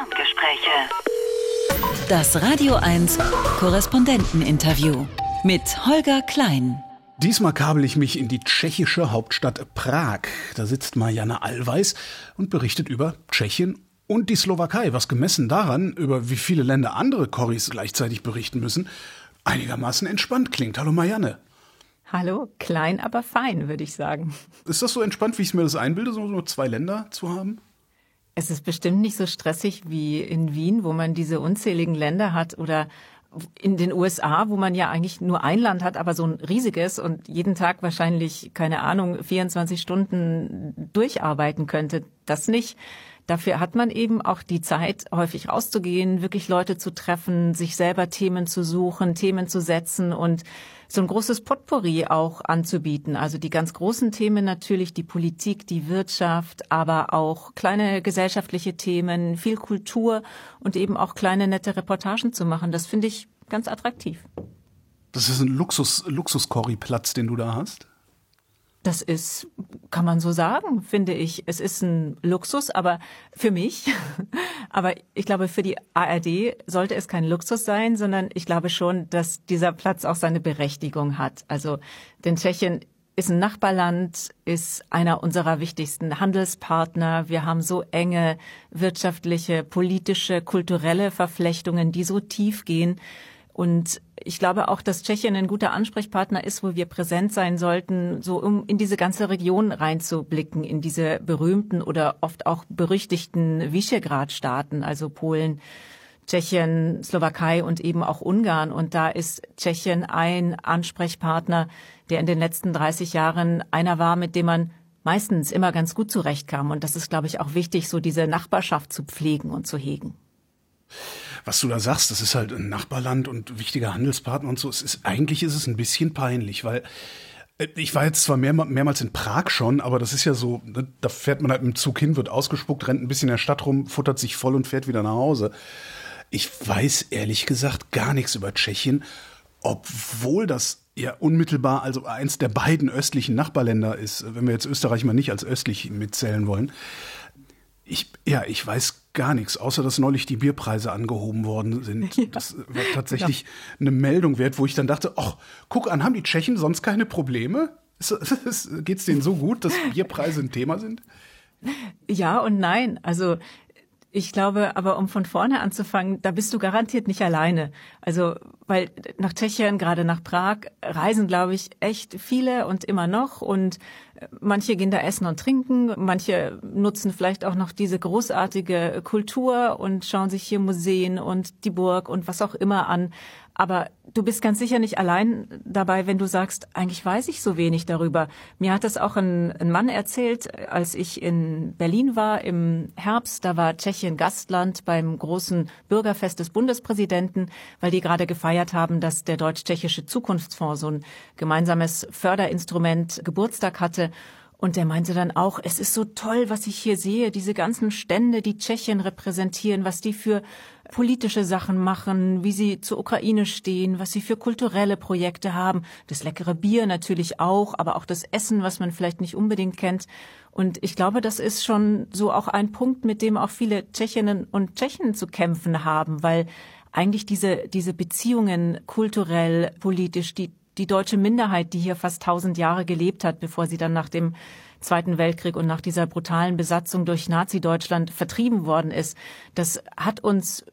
Ferngespräche. Das Radio 1 Korrespondenteninterview mit Holger Klein. Diesmal kabel ich mich in die tschechische Hauptstadt Prag. Da sitzt Marianne Allweis und berichtet über Tschechien und die Slowakei, was gemessen daran, über wie viele Länder andere Corris gleichzeitig berichten müssen, einigermaßen entspannt klingt. Hallo Marianne. Hallo, klein, aber fein, würde ich sagen. Ist das so entspannt, wie ich es mir das einbilde, so nur zwei Länder zu haben? Es ist bestimmt nicht so stressig wie in Wien, wo man diese unzähligen Länder hat oder in den USA, wo man ja eigentlich nur ein Land hat, aber so ein riesiges und jeden Tag wahrscheinlich, keine Ahnung, 24 Stunden durcharbeiten könnte. Das nicht. Dafür hat man eben auch die Zeit, häufig rauszugehen, wirklich Leute zu treffen, sich selber Themen zu suchen, Themen zu setzen und so ein großes Potpourri auch anzubieten. Also die ganz großen Themen natürlich, die Politik, die Wirtschaft, aber auch kleine gesellschaftliche Themen, viel Kultur und eben auch kleine nette Reportagen zu machen. Das finde ich ganz attraktiv. Das ist ein Luxus, Luxus-Corrie-Platz, den du da hast? Das ist, kann man so sagen, finde ich. Es ist ein Luxus, aber für mich. aber ich glaube, für die ARD sollte es kein Luxus sein, sondern ich glaube schon, dass dieser Platz auch seine Berechtigung hat. Also, denn Tschechien ist ein Nachbarland, ist einer unserer wichtigsten Handelspartner. Wir haben so enge wirtschaftliche, politische, kulturelle Verflechtungen, die so tief gehen. Und ich glaube auch, dass Tschechien ein guter Ansprechpartner ist, wo wir präsent sein sollten, so um in diese ganze Region reinzublicken, in diese berühmten oder oft auch berüchtigten Visegrad-Staaten, also Polen, Tschechien, Slowakei und eben auch Ungarn. Und da ist Tschechien ein Ansprechpartner, der in den letzten 30 Jahren einer war, mit dem man meistens immer ganz gut zurechtkam. Und das ist, glaube ich, auch wichtig, so diese Nachbarschaft zu pflegen und zu hegen was du da sagst, das ist halt ein Nachbarland und wichtiger Handelspartner und so. Es ist, eigentlich ist es ein bisschen peinlich, weil äh, ich war jetzt zwar mehr, mehrmals in Prag schon, aber das ist ja so, ne, da fährt man halt mit dem Zug hin, wird ausgespuckt, rennt ein bisschen in der Stadt rum, futtert sich voll und fährt wieder nach Hause. Ich weiß ehrlich gesagt gar nichts über Tschechien, obwohl das ja unmittelbar also eins der beiden östlichen Nachbarländer ist, wenn wir jetzt Österreich mal nicht als östlich mitzählen wollen. Ich, ja, ich weiß gar nichts, außer dass neulich die Bierpreise angehoben worden sind. Ja. Das war tatsächlich ja. eine Meldung wert, wo ich dann dachte, ach, guck an, haben die Tschechen sonst keine Probleme? Geht es denen so gut, dass Bierpreise ein Thema sind? Ja und nein. Also ich glaube, aber um von vorne anzufangen, da bist du garantiert nicht alleine. Also, weil nach Tschechien, gerade nach Prag, reisen, glaube ich, echt viele und immer noch. Und äh, manche gehen da essen und trinken, manche nutzen vielleicht auch noch diese großartige Kultur und schauen sich hier Museen und die Burg und was auch immer an. Aber du bist ganz sicher nicht allein dabei, wenn du sagst, eigentlich weiß ich so wenig darüber. Mir hat das auch ein, ein, Mann erzählt, als ich in Berlin war im Herbst. Da war Tschechien Gastland beim großen Bürgerfest des Bundespräsidenten, weil die gerade gefeiert haben, dass der deutsch-tschechische Zukunftsfonds so ein gemeinsames Förderinstrument Geburtstag hatte. Und der meinte dann auch, es ist so toll, was ich hier sehe, diese ganzen Stände, die Tschechien repräsentieren, was die für politische Sachen machen, wie sie zur Ukraine stehen, was sie für kulturelle Projekte haben. Das leckere Bier natürlich auch, aber auch das Essen, was man vielleicht nicht unbedingt kennt. Und ich glaube, das ist schon so auch ein Punkt, mit dem auch viele Tschechinnen und Tschechen zu kämpfen haben, weil eigentlich diese, diese Beziehungen kulturell, politisch, die die deutsche Minderheit, die hier fast tausend Jahre gelebt hat, bevor sie dann nach dem Zweiten Weltkrieg und nach dieser brutalen Besatzung durch Nazi-Deutschland vertrieben worden ist. Das hat uns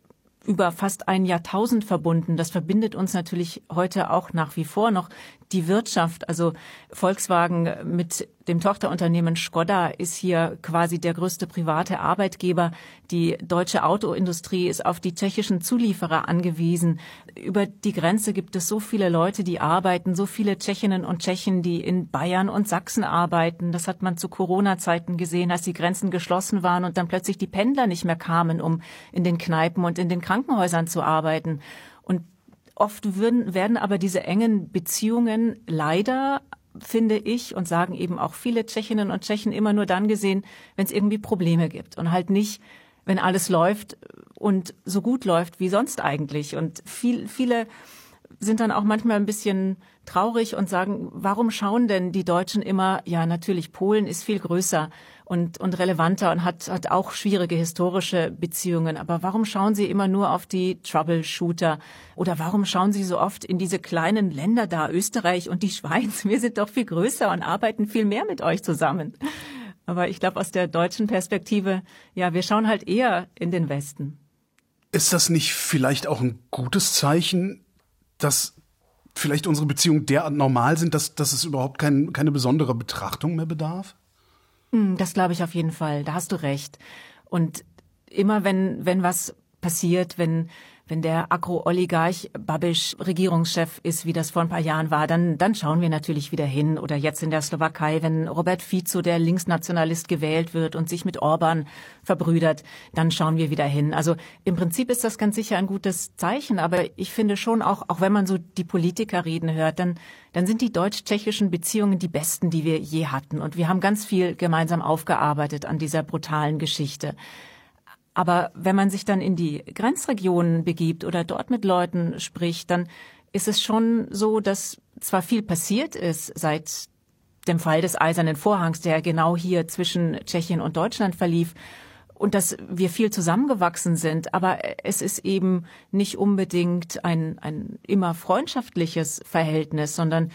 über fast ein Jahrtausend verbunden. Das verbindet uns natürlich heute auch nach wie vor noch die Wirtschaft. Also Volkswagen mit dem Tochterunternehmen Skoda ist hier quasi der größte private Arbeitgeber. Die deutsche Autoindustrie ist auf die tschechischen Zulieferer angewiesen. Über die Grenze gibt es so viele Leute, die arbeiten, so viele Tschechinnen und Tschechen, die in Bayern und Sachsen arbeiten. Das hat man zu Corona-Zeiten gesehen, als die Grenzen geschlossen waren und dann plötzlich die Pendler nicht mehr kamen, um in den Kneipen und in den Krankenhäusern zu arbeiten. Oft würden, werden aber diese engen Beziehungen leider finde ich, und sagen eben auch viele Tschechinnen und Tschechen immer nur dann gesehen, wenn es irgendwie Probleme gibt und halt nicht, wenn alles läuft und so gut läuft wie sonst eigentlich. Und viel, viele sind dann auch manchmal ein bisschen traurig und sagen, warum schauen denn die Deutschen immer, ja natürlich, Polen ist viel größer und, und relevanter und hat, hat auch schwierige historische Beziehungen, aber warum schauen sie immer nur auf die Troubleshooter oder warum schauen sie so oft in diese kleinen Länder da, Österreich und die Schweiz, wir sind doch viel größer und arbeiten viel mehr mit euch zusammen. Aber ich glaube, aus der deutschen Perspektive, ja, wir schauen halt eher in den Westen. Ist das nicht vielleicht auch ein gutes Zeichen, dass vielleicht unsere Beziehungen derart normal sind, dass, dass es überhaupt kein, keine besondere Betrachtung mehr bedarf? Hm, das glaube ich auf jeden Fall. Da hast du recht. Und immer wenn, wenn was passiert, wenn wenn der Agro-Oligarch Babiš Regierungschef ist, wie das vor ein paar Jahren war, dann, dann schauen wir natürlich wieder hin. Oder jetzt in der Slowakei, wenn Robert Fico, der Linksnationalist, gewählt wird und sich mit Orban verbrüdert, dann schauen wir wieder hin. Also im Prinzip ist das ganz sicher ein gutes Zeichen. Aber ich finde schon auch, auch wenn man so die Politiker reden hört, dann, dann sind die deutsch-tschechischen Beziehungen die besten, die wir je hatten. Und wir haben ganz viel gemeinsam aufgearbeitet an dieser brutalen Geschichte. Aber wenn man sich dann in die Grenzregionen begibt oder dort mit Leuten spricht, dann ist es schon so, dass zwar viel passiert ist seit dem Fall des Eisernen Vorhangs, der genau hier zwischen Tschechien und Deutschland verlief, und dass wir viel zusammengewachsen sind, aber es ist eben nicht unbedingt ein, ein immer freundschaftliches Verhältnis, sondern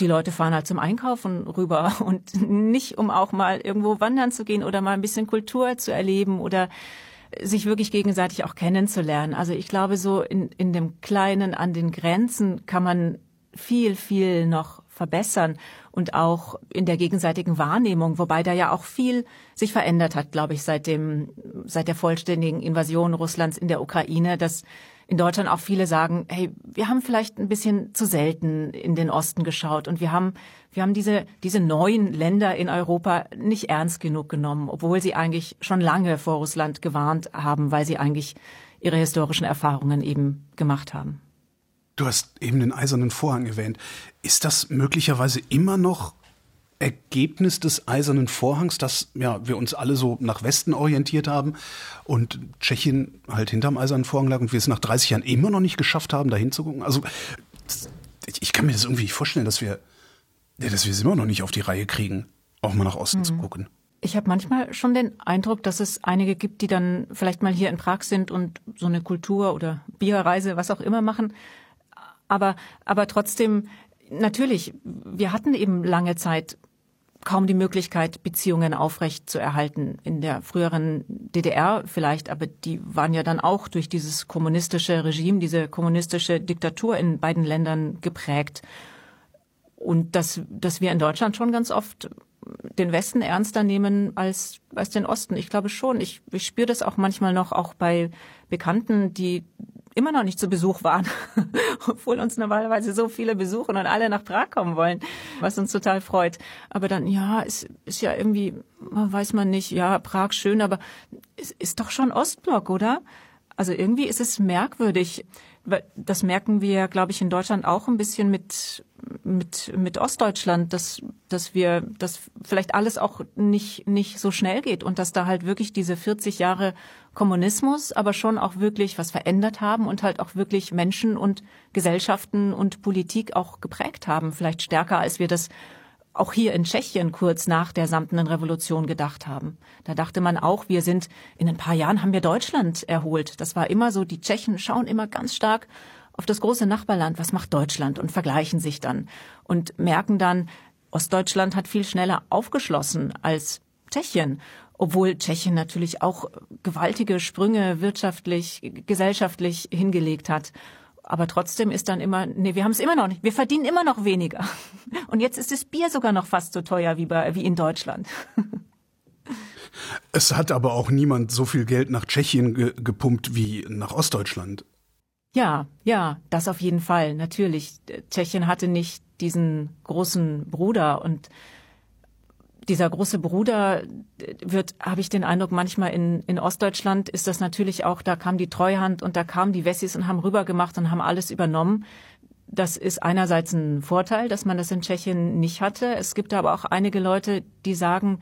die Leute fahren halt zum Einkaufen rüber und nicht, um auch mal irgendwo wandern zu gehen oder mal ein bisschen Kultur zu erleben oder sich wirklich gegenseitig auch kennenzulernen. Also ich glaube, so in, in dem Kleinen an den Grenzen kann man viel, viel noch verbessern und auch in der gegenseitigen Wahrnehmung, wobei da ja auch viel sich verändert hat, glaube ich, seit dem, seit der vollständigen Invasion Russlands in der Ukraine, dass in Deutschland auch viele sagen, hey, wir haben vielleicht ein bisschen zu selten in den Osten geschaut und wir haben, wir haben diese, diese neuen Länder in Europa nicht ernst genug genommen, obwohl sie eigentlich schon lange vor Russland gewarnt haben, weil sie eigentlich ihre historischen Erfahrungen eben gemacht haben. Du hast eben den eisernen Vorhang erwähnt. Ist das möglicherweise immer noch Ergebnis des Eisernen Vorhangs, dass ja, wir uns alle so nach Westen orientiert haben und Tschechien halt hinterm Eisernen Vorhang lag und wir es nach 30 Jahren immer noch nicht geschafft haben, da hinzugucken. Also ich, kann mir das irgendwie vorstellen, dass wir, ja, dass wir es immer noch nicht auf die Reihe kriegen, auch mal nach Osten mhm. zu gucken. Ich habe manchmal schon den Eindruck, dass es einige gibt, die dann vielleicht mal hier in Prag sind und so eine Kultur- oder Bierreise, was auch immer machen. Aber, aber trotzdem, natürlich, wir hatten eben lange Zeit kaum die Möglichkeit, Beziehungen aufrecht zu erhalten. In der früheren DDR vielleicht, aber die waren ja dann auch durch dieses kommunistische Regime, diese kommunistische Diktatur in beiden Ländern geprägt. Und dass, dass wir in Deutschland schon ganz oft den Westen ernster nehmen als, als den Osten. Ich glaube schon. Ich, ich spüre das auch manchmal noch, auch bei Bekannten, die immer noch nicht zu Besuch waren, obwohl uns normalerweise so viele besuchen und alle nach Prag kommen wollen, was uns total freut. Aber dann, ja, es ist ja irgendwie, weiß man nicht, ja, Prag schön, aber es ist doch schon Ostblock, oder? Also irgendwie ist es merkwürdig. Das merken wir, glaube ich, in Deutschland auch ein bisschen mit, mit, mit Ostdeutschland, dass, dass wir, dass vielleicht alles auch nicht, nicht so schnell geht und dass da halt wirklich diese 40 Jahre Kommunismus aber schon auch wirklich was verändert haben und halt auch wirklich Menschen und Gesellschaften und Politik auch geprägt haben, vielleicht stärker als wir das auch hier in Tschechien kurz nach der samtenen Revolution gedacht haben. Da dachte man auch, wir sind, in ein paar Jahren haben wir Deutschland erholt. Das war immer so, die Tschechen schauen immer ganz stark auf das große Nachbarland, was macht Deutschland und vergleichen sich dann und merken dann, Ostdeutschland hat viel schneller aufgeschlossen als Tschechien, obwohl Tschechien natürlich auch gewaltige Sprünge wirtschaftlich, gesellschaftlich hingelegt hat. Aber trotzdem ist dann immer, nee, wir haben es immer noch nicht. Wir verdienen immer noch weniger. Und jetzt ist das Bier sogar noch fast so teuer wie, bei, wie in Deutschland. Es hat aber auch niemand so viel Geld nach Tschechien ge gepumpt wie nach Ostdeutschland. Ja, ja, das auf jeden Fall, natürlich. Tschechien hatte nicht diesen großen Bruder und dieser große Bruder wird, habe ich den Eindruck, manchmal in, in Ostdeutschland ist das natürlich auch, da kam die Treuhand und da kamen die Wessis und haben rübergemacht und haben alles übernommen. Das ist einerseits ein Vorteil, dass man das in Tschechien nicht hatte. Es gibt aber auch einige Leute, die sagen,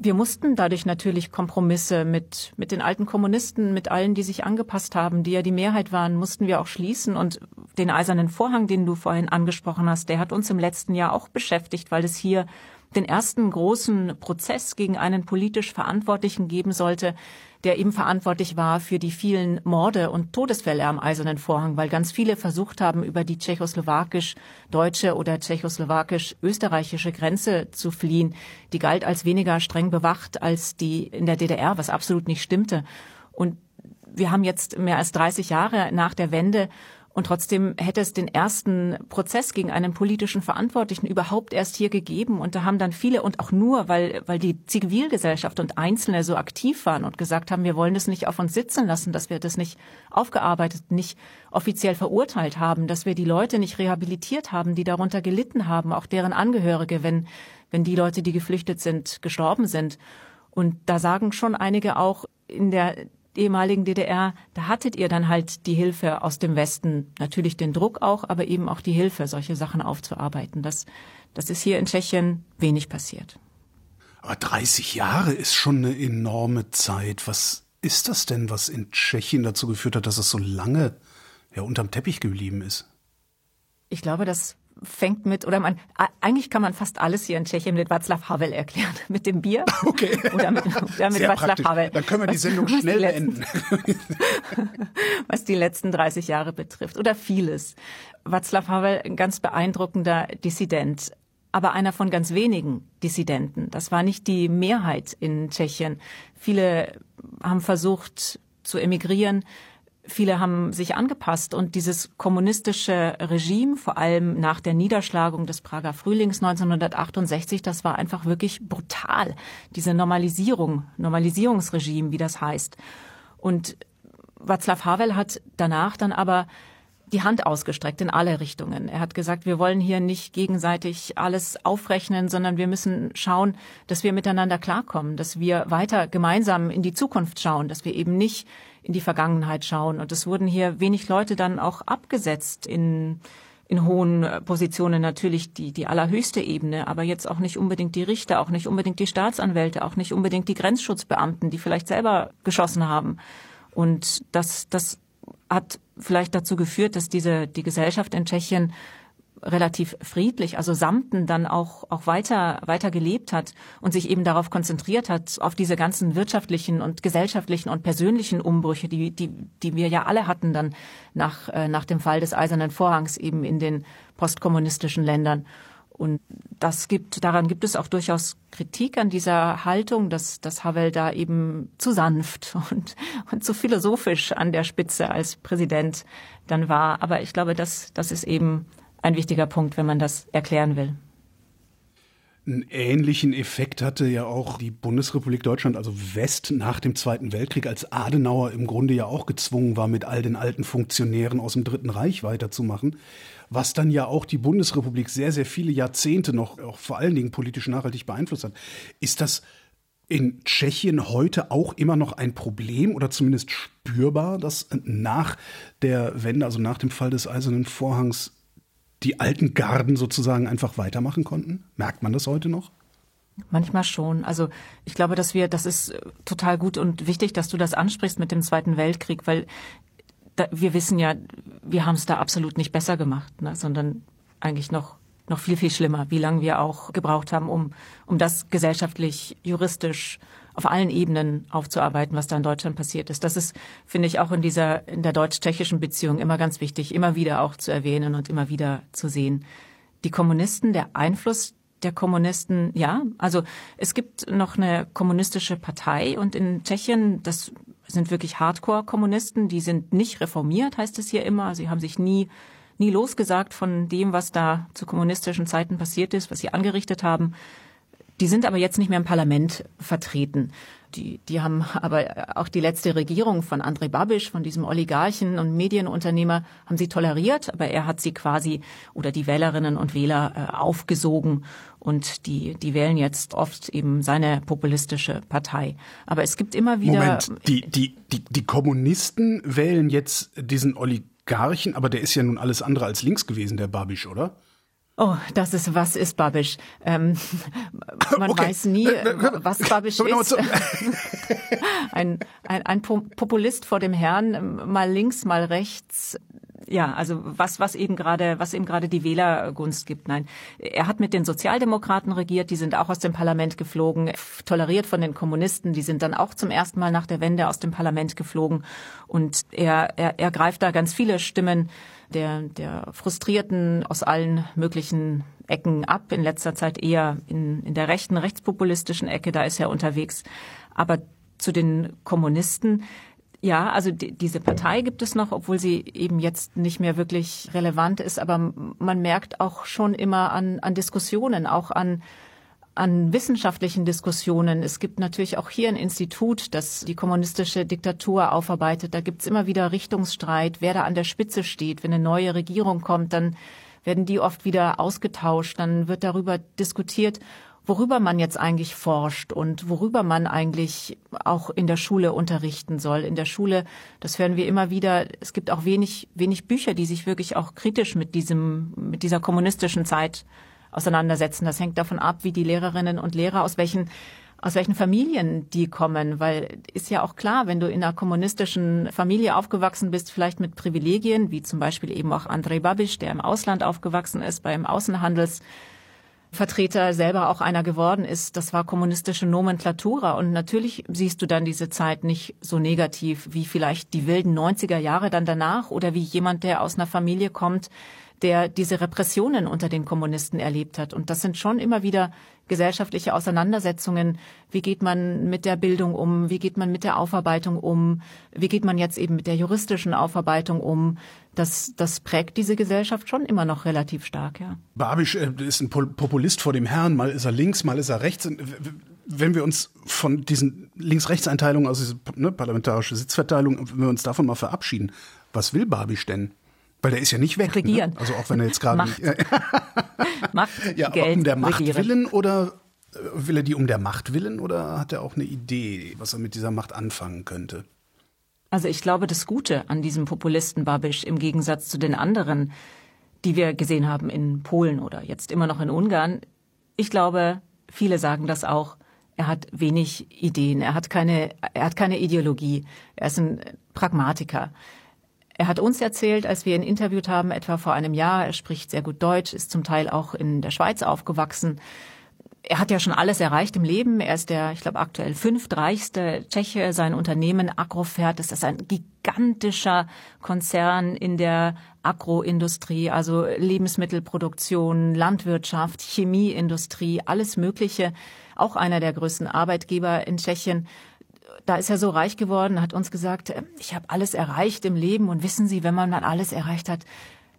wir mussten dadurch natürlich Kompromisse mit, mit den alten Kommunisten, mit allen, die sich angepasst haben, die ja die Mehrheit waren, mussten wir auch schließen. Und den eisernen Vorhang, den du vorhin angesprochen hast, der hat uns im letzten Jahr auch beschäftigt, weil es hier den ersten großen Prozess gegen einen politisch Verantwortlichen geben sollte, der eben verantwortlich war für die vielen Morde und Todesfälle am Eisernen Vorhang, weil ganz viele versucht haben, über die tschechoslowakisch-deutsche oder tschechoslowakisch-österreichische Grenze zu fliehen. Die galt als weniger streng bewacht als die in der DDR, was absolut nicht stimmte. Und wir haben jetzt mehr als 30 Jahre nach der Wende und trotzdem hätte es den ersten Prozess gegen einen politischen Verantwortlichen überhaupt erst hier gegeben. Und da haben dann viele und auch nur, weil, weil die Zivilgesellschaft und Einzelne so aktiv waren und gesagt haben, wir wollen das nicht auf uns sitzen lassen, dass wir das nicht aufgearbeitet, nicht offiziell verurteilt haben, dass wir die Leute nicht rehabilitiert haben, die darunter gelitten haben, auch deren Angehörige, wenn, wenn die Leute, die geflüchtet sind, gestorben sind. Und da sagen schon einige auch, in der ehemaligen DDR, da hattet ihr dann halt die Hilfe aus dem Westen, natürlich den Druck auch, aber eben auch die Hilfe, solche Sachen aufzuarbeiten. Das, das ist hier in Tschechien wenig passiert. Aber 30 Jahre ist schon eine enorme Zeit. Was ist das denn, was in Tschechien dazu geführt hat, dass es so lange ja, unterm Teppich geblieben ist? Ich glaube, dass fängt mit, oder man, eigentlich kann man fast alles hier in Tschechien mit Václav Havel erklären. Mit dem Bier. Okay. Oder mit, oder mit Sehr Václav praktisch. Havel. Dann können wir die Sendung was schnell die letzten, beenden. was die letzten 30 Jahre betrifft. Oder vieles. Václav Havel, ein ganz beeindruckender Dissident. Aber einer von ganz wenigen Dissidenten. Das war nicht die Mehrheit in Tschechien. Viele haben versucht zu emigrieren. Viele haben sich angepasst und dieses kommunistische Regime, vor allem nach der Niederschlagung des Prager Frühlings 1968, das war einfach wirklich brutal. Diese Normalisierung, Normalisierungsregime, wie das heißt. Und Václav Havel hat danach dann aber die Hand ausgestreckt in alle Richtungen. Er hat gesagt, wir wollen hier nicht gegenseitig alles aufrechnen, sondern wir müssen schauen, dass wir miteinander klarkommen, dass wir weiter gemeinsam in die Zukunft schauen, dass wir eben nicht in die Vergangenheit schauen. Und es wurden hier wenig Leute dann auch abgesetzt in in hohen Positionen natürlich die, die allerhöchste Ebene, aber jetzt auch nicht unbedingt die Richter, auch nicht unbedingt die Staatsanwälte, auch nicht unbedingt die Grenzschutzbeamten, die vielleicht selber geschossen haben. Und das, das hat vielleicht dazu geführt, dass diese, die Gesellschaft in Tschechien relativ friedlich, also samten dann auch, auch weiter, weiter gelebt hat und sich eben darauf konzentriert hat, auf diese ganzen wirtschaftlichen und gesellschaftlichen und persönlichen Umbrüche, die, die, die wir ja alle hatten dann nach, äh, nach dem Fall des Eisernen Vorhangs eben in den postkommunistischen Ländern. Und das gibt, daran gibt es auch durchaus Kritik an dieser Haltung, dass, dass Havel da eben zu sanft und, und zu philosophisch an der Spitze als Präsident dann war. Aber ich glaube, das, das ist eben ein wichtiger Punkt, wenn man das erklären will. Einen ähnlichen Effekt hatte ja auch die Bundesrepublik Deutschland, also West, nach dem Zweiten Weltkrieg, als Adenauer im Grunde ja auch gezwungen war, mit all den alten Funktionären aus dem Dritten Reich weiterzumachen, was dann ja auch die Bundesrepublik sehr, sehr viele Jahrzehnte noch, auch vor allen Dingen politisch nachhaltig beeinflusst hat. Ist das in Tschechien heute auch immer noch ein Problem oder zumindest spürbar, dass nach der Wende, also nach dem Fall des Eisernen Vorhangs, die alten Garden sozusagen einfach weitermachen konnten? Merkt man das heute noch? Manchmal schon. Also ich glaube, dass wir, das ist total gut und wichtig, dass du das ansprichst mit dem Zweiten Weltkrieg, weil da, wir wissen ja, wir haben es da absolut nicht besser gemacht, ne, sondern eigentlich noch noch viel viel schlimmer, wie lange wir auch gebraucht haben, um um das gesellschaftlich, juristisch auf allen Ebenen aufzuarbeiten, was da in Deutschland passiert ist. Das ist, finde ich, auch in dieser, in der deutsch-tschechischen Beziehung immer ganz wichtig, immer wieder auch zu erwähnen und immer wieder zu sehen. Die Kommunisten, der Einfluss der Kommunisten, ja, also es gibt noch eine kommunistische Partei und in Tschechien, das sind wirklich Hardcore-Kommunisten, die sind nicht reformiert, heißt es hier immer. Sie haben sich nie, nie losgesagt von dem, was da zu kommunistischen Zeiten passiert ist, was sie angerichtet haben. Die sind aber jetzt nicht mehr im Parlament vertreten. Die, die haben aber auch die letzte Regierung von Andrei Babiš, von diesem Oligarchen und Medienunternehmer, haben sie toleriert, aber er hat sie quasi oder die Wählerinnen und Wähler äh, aufgesogen und die, die wählen jetzt oft eben seine populistische Partei. Aber es gibt immer wieder. Moment, die, die, die, die Kommunisten wählen jetzt diesen Oligarchen, aber der ist ja nun alles andere als links gewesen, der Babiš, oder? Oh, das ist, was ist Babisch? Ähm, man Okay. weiß nie, Äh, was Babisch ist. ein, ein, ein Po- Populist vor dem Herrn, mal links, mal rechts. ja, also was, was eben gerade, was eben gerade die Wählergunst gibt. Nein, er hat mit den Sozialdemokraten regiert, die sind auch aus dem Parlament geflogen, toleriert von den Kommunisten, die sind dann auch zum ersten Mal nach der Wende aus dem Parlament geflogen. Und er, er, er greift da ganz viele Stimmen der, der Frustrierten aus allen möglichen Ecken ab. In letzter Zeit eher in, in der rechten, rechtspopulistischen Ecke, da ist er unterwegs. Aber zu den Kommunisten, ja, also die, diese Partei gibt es noch, obwohl sie eben jetzt nicht mehr wirklich relevant ist. Aber man merkt auch schon immer an, an Diskussionen, auch an, an wissenschaftlichen Diskussionen. Es gibt natürlich auch hier ein Institut, das die kommunistische Diktatur aufarbeitet. Da gibt's immer wieder Richtungsstreit, wer da an der Spitze steht. Wenn eine neue Regierung kommt, dann werden die oft wieder ausgetauscht. Dann wird darüber diskutiert, worüber man jetzt eigentlich forscht und worüber man eigentlich auch in der Schule unterrichten soll. In der Schule, das hören wir immer wieder, es gibt auch wenig, wenig Bücher, die sich wirklich auch kritisch mit diesem, mit dieser kommunistischen Zeit auseinandersetzen. Das hängt davon ab, wie die Lehrerinnen und Lehrer aus welchen aus welchen Familien die kommen, weil ist ja auch klar, wenn du in einer kommunistischen Familie aufgewachsen bist, vielleicht mit Privilegien, wie zum Beispiel eben auch Andrei Babisch, der im Ausland aufgewachsen ist, beim Außenhandels Vertreter selber auch einer geworden ist, das war kommunistische Nomenklatura. Und natürlich siehst du dann diese Zeit nicht so negativ wie vielleicht die wilden 90er Jahre dann danach oder wie jemand, der aus einer Familie kommt, der diese Repressionen unter den Kommunisten erlebt hat. Und das sind schon immer wieder gesellschaftliche Auseinandersetzungen. Wie geht man mit der Bildung um? Wie geht man mit der Aufarbeitung um? Wie geht man jetzt eben mit der juristischen Aufarbeitung um? Das, das prägt diese Gesellschaft schon immer noch relativ stark, ja. Babisch äh, ist ein Populist vor dem Herrn. Mal ist er links, mal ist er rechts. Wenn wir uns von diesen Links-Rechts-Einteilungen, also diese ne, parlamentarische Sitzverteilung, wenn wir uns davon mal verabschieden, was will Babisch denn? Weil der ist ja nicht weg. Ne? Regieren. Ne? Also auch wenn er jetzt gerade Macht. nicht. Macht, ja, Geld, um der Macht regieren. willen oder äh, will er die um der Macht willen oder hat er auch eine Idee, was er mit dieser Macht anfangen könnte? Also ich glaube, das Gute an diesem Populisten Babisch im Gegensatz zu den anderen, die wir gesehen haben in Polen oder jetzt immer noch in Ungarn, ich glaube, viele sagen das auch, er hat wenig Ideen, er hat keine, er hat keine Ideologie, er ist ein Pragmatiker. Er hat uns erzählt, als wir ihn interviewt haben, etwa vor einem Jahr, er spricht sehr gut Deutsch, ist zum Teil auch in der Schweiz aufgewachsen. Er hat ja schon alles erreicht im Leben. Er ist der, ich glaube, aktuell fünftreichste Tscheche. Sein Unternehmen Agrofert, das ist ein gigantischer Konzern in der Agroindustrie, also Lebensmittelproduktion, Landwirtschaft, Chemieindustrie, alles Mögliche. Auch einer der größten Arbeitgeber in Tschechien da ist er so reich geworden, hat uns gesagt, äh, ich habe alles erreicht im Leben und wissen Sie, wenn man mal alles erreicht hat,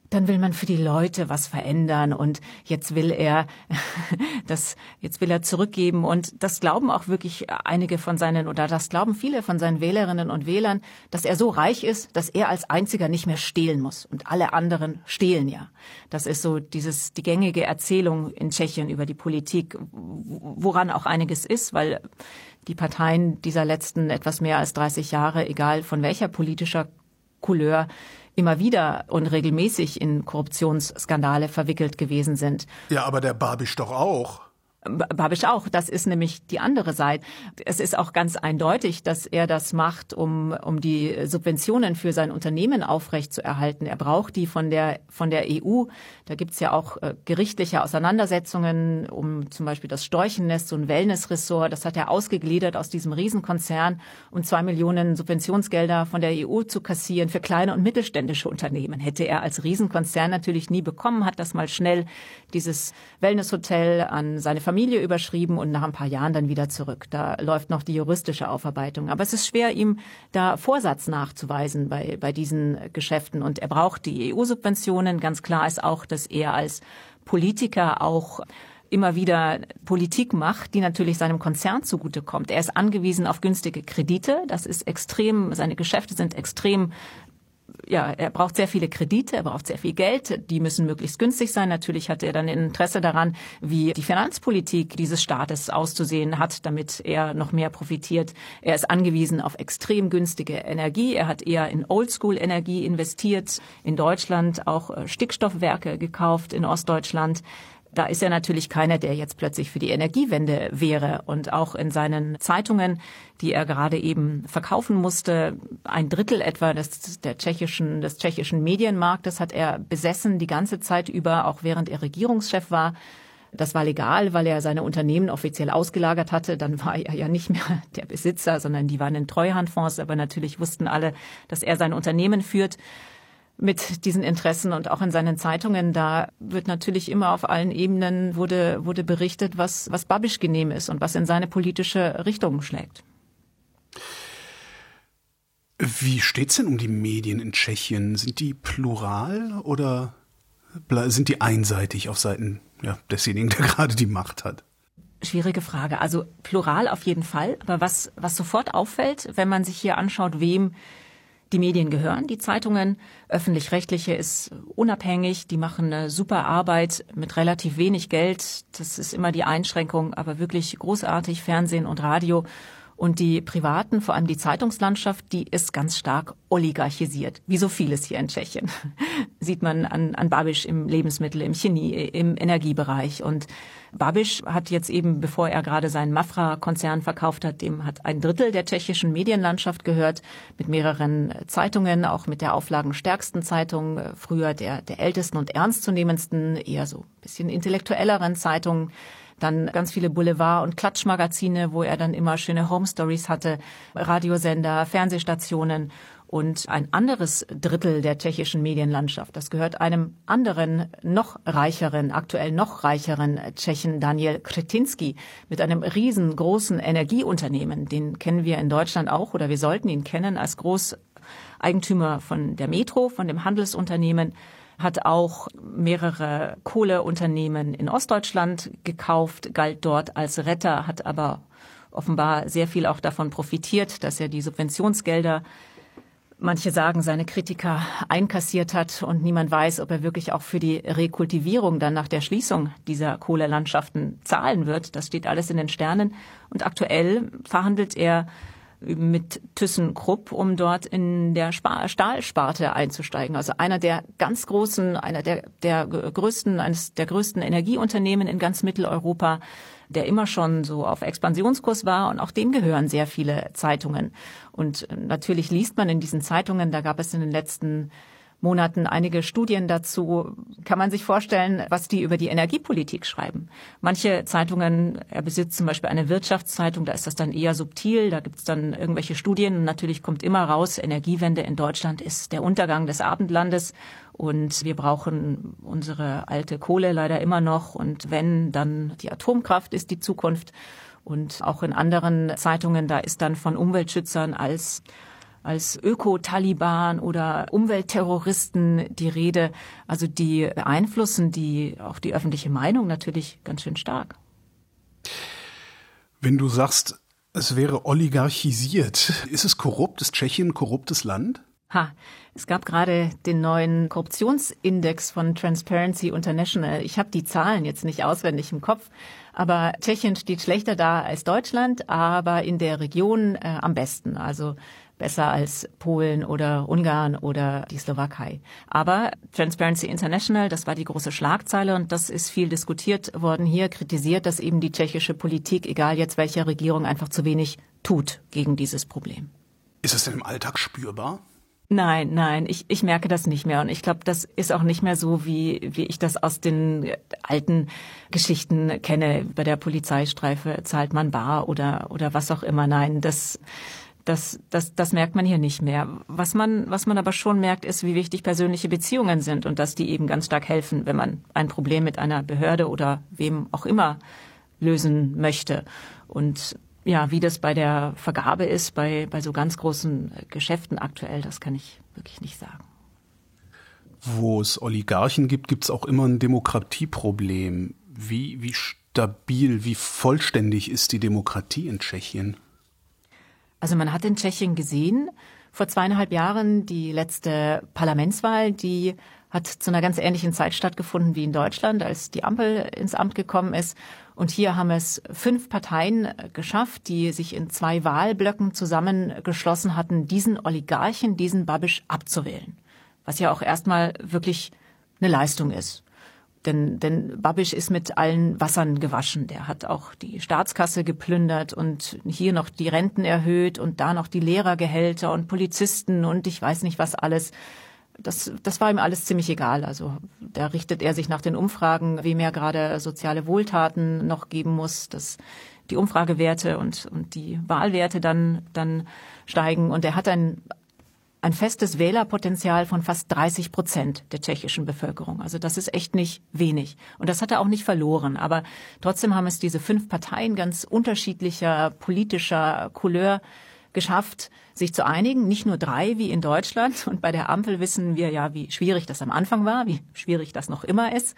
dann will man für die Leute was verändern und jetzt will er das jetzt will er zurückgeben und das glauben auch wirklich einige von seinen oder das glauben viele von seinen Wählerinnen und Wählern, dass er so reich ist, dass er als einziger nicht mehr stehlen muss und alle anderen stehlen ja. Das ist so dieses die gängige Erzählung in Tschechien über die Politik, woran auch einiges ist, weil die Parteien dieser letzten etwas mehr als 30 Jahre, egal von welcher politischer Couleur, immer wieder und regelmäßig in Korruptionsskandale verwickelt gewesen sind. Ja, aber der Babisch doch auch. Babisch auch. Das ist nämlich die andere Seite. Es ist auch ganz eindeutig, dass er das macht, um, um die Subventionen für sein Unternehmen aufrechtzuerhalten. Er braucht die von der, von der EU. Da gibt's ja auch äh, gerichtliche Auseinandersetzungen um zum Beispiel das Storchennest, so ein Wellnessressort. Das hat er ausgegliedert aus diesem Riesenkonzern, um zwei Millionen Subventionsgelder von der EU zu kassieren für kleine und mittelständische Unternehmen. Hätte er als Riesenkonzern natürlich nie bekommen, hat das mal schnell dieses Wellnesshotel an seine Familie überschrieben und nach ein paar Jahren dann wieder zurück. Da läuft noch die juristische Aufarbeitung. Aber es ist schwer, ihm da Vorsatz nachzuweisen bei, bei diesen Geschäften. Und er braucht die EU-Subventionen. Ganz klar ist auch, dass er als Politiker auch immer wieder Politik macht, die natürlich seinem Konzern zugutekommt. Er ist angewiesen auf günstige Kredite. Das ist extrem, seine Geschäfte sind extrem ja, er braucht sehr viele Kredite, er braucht sehr viel Geld, die müssen möglichst günstig sein. Natürlich hat er dann Interesse daran, wie die Finanzpolitik dieses Staates auszusehen hat, damit er noch mehr profitiert. Er ist angewiesen auf extrem günstige Energie. Er hat eher in Oldschool-Energie investiert, in Deutschland auch äh, Stickstoffwerke gekauft in Ostdeutschland. Da ist er natürlich keiner, der jetzt plötzlich für die Energiewende wäre. Und auch in seinen Zeitungen, die er gerade eben verkaufen musste, ein Drittel etwa des, der tschechischen, des tschechischen Medienmarktes hat er besessen, die ganze Zeit über, auch während er Regierungschef war. Das war legal, weil er seine Unternehmen offiziell ausgelagert hatte. Dann war er ja nicht mehr der Besitzer, sondern die waren in Treuhandfonds. Aber natürlich wussten alle, dass er sein Unternehmen führt mit diesen Interessen und auch in seinen Zeitungen, da wird natürlich immer auf allen Ebenen wurde, wurde berichtet, was, was Babisch genehm ist und was in seine politische Richtung schlägt. Wie steht's denn um die Medien in Tschechien? Sind die plural oder sind die einseitig auf Seiten ja, desjenigen, der gerade die Macht hat? Schwierige Frage. Also plural auf jeden Fall. Aber was, was sofort auffällt, wenn man sich hier anschaut, wem die Medien gehören, die Zeitungen. Öffentlich-rechtliche ist unabhängig, die machen eine super Arbeit mit relativ wenig Geld. Das ist immer die Einschränkung, aber wirklich großartig Fernsehen und Radio. Und die privaten, vor allem die Zeitungslandschaft, die ist ganz stark oligarchisiert, wie so vieles hier in Tschechien. Sieht man an, an Babisch im Lebensmittel, im Chemie, im Energiebereich. Und Babisch hat jetzt eben, bevor er gerade seinen Mafra-Konzern verkauft hat, dem hat ein Drittel der tschechischen Medienlandschaft gehört, mit mehreren Zeitungen, auch mit der auflagenstärksten Zeitung, früher der, der ältesten und ernstzunehmendsten, eher so bisschen intellektuelleren Zeitungen dann ganz viele Boulevard- und Klatschmagazine, wo er dann immer schöne Home Stories hatte, Radiosender, Fernsehstationen und ein anderes Drittel der tschechischen Medienlandschaft. Das gehört einem anderen, noch reicheren, aktuell noch reicheren Tschechen, Daniel Kretinsky, mit einem riesengroßen Energieunternehmen. Den kennen wir in Deutschland auch oder wir sollten ihn kennen als Großeigentümer von der Metro, von dem Handelsunternehmen hat auch mehrere Kohleunternehmen in Ostdeutschland gekauft, galt dort als Retter, hat aber offenbar sehr viel auch davon profitiert, dass er die Subventionsgelder manche sagen, seine Kritiker einkassiert hat und niemand weiß, ob er wirklich auch für die Rekultivierung dann nach der Schließung dieser Kohlelandschaften zahlen wird. Das steht alles in den Sternen. Und aktuell verhandelt er mit ThyssenKrupp, um dort in der Stahlsparte einzusteigen. Also einer der ganz großen, einer der, der größten, eines der größten Energieunternehmen in ganz Mitteleuropa, der immer schon so auf Expansionskurs war und auch dem gehören sehr viele Zeitungen. Und natürlich liest man in diesen Zeitungen, da gab es in den letzten Monaten einige Studien dazu. Kann man sich vorstellen, was die über die Energiepolitik schreiben? Manche Zeitungen, er besitzt zum Beispiel eine Wirtschaftszeitung, da ist das dann eher subtil, da gibt es dann irgendwelche Studien und natürlich kommt immer raus, Energiewende in Deutschland ist der Untergang des Abendlandes und wir brauchen unsere alte Kohle leider immer noch und wenn, dann die Atomkraft ist die Zukunft. Und auch in anderen Zeitungen, da ist dann von Umweltschützern als als Öko-Taliban oder Umweltterroristen die Rede. Also die beeinflussen die auch die öffentliche Meinung natürlich ganz schön stark. Wenn du sagst, es wäre oligarchisiert, ist es korrupt? Ist Tschechien ein korruptes Land? Ha, es gab gerade den neuen Korruptionsindex von Transparency International. Ich habe die Zahlen jetzt nicht auswendig im Kopf, aber Tschechien steht schlechter da als Deutschland, aber in der Region äh, am besten. Also besser als Polen oder Ungarn oder die Slowakei. Aber Transparency International, das war die große Schlagzeile und das ist viel diskutiert worden hier, kritisiert, dass eben die tschechische Politik, egal jetzt welcher Regierung, einfach zu wenig tut gegen dieses Problem. Ist es denn im Alltag spürbar? Nein, nein, ich, ich merke das nicht mehr. Und ich glaube, das ist auch nicht mehr so, wie, wie ich das aus den alten Geschichten kenne. Bei der Polizeistreife zahlt man bar oder, oder was auch immer. Nein, das, das, das, das merkt man hier nicht mehr. Was man, was man aber schon merkt, ist, wie wichtig persönliche Beziehungen sind und dass die eben ganz stark helfen, wenn man ein Problem mit einer Behörde oder wem auch immer lösen möchte. Und ja, wie das bei der Vergabe ist, bei, bei so ganz großen Geschäften aktuell, das kann ich wirklich nicht sagen. Wo es Oligarchen gibt, gibt es auch immer ein Demokratieproblem. Wie, wie stabil, wie vollständig ist die Demokratie in Tschechien? Also man hat in Tschechien gesehen, vor zweieinhalb Jahren die letzte Parlamentswahl, die hat zu einer ganz ähnlichen Zeit stattgefunden wie in Deutschland, als die Ampel ins Amt gekommen ist. Und hier haben es fünf Parteien geschafft, die sich in zwei Wahlblöcken zusammengeschlossen hatten, diesen Oligarchen, diesen Babisch abzuwählen. Was ja auch erstmal wirklich eine Leistung ist. Denn, denn Babiš ist mit allen Wassern gewaschen. Der hat auch die Staatskasse geplündert und hier noch die Renten erhöht und da noch die Lehrergehälter und Polizisten und ich weiß nicht was alles. Das, das war ihm alles ziemlich egal. Also da richtet er sich nach den Umfragen, wem er gerade soziale Wohltaten noch geben muss, dass die Umfragewerte und, und die Wahlwerte dann, dann steigen. Und er hat ein ein festes Wählerpotenzial von fast 30 Prozent der tschechischen Bevölkerung. Also das ist echt nicht wenig. Und das hat er auch nicht verloren. Aber trotzdem haben es diese fünf Parteien ganz unterschiedlicher politischer Couleur geschafft, sich zu einigen. Nicht nur drei wie in Deutschland. Und bei der Ampel wissen wir ja, wie schwierig das am Anfang war, wie schwierig das noch immer ist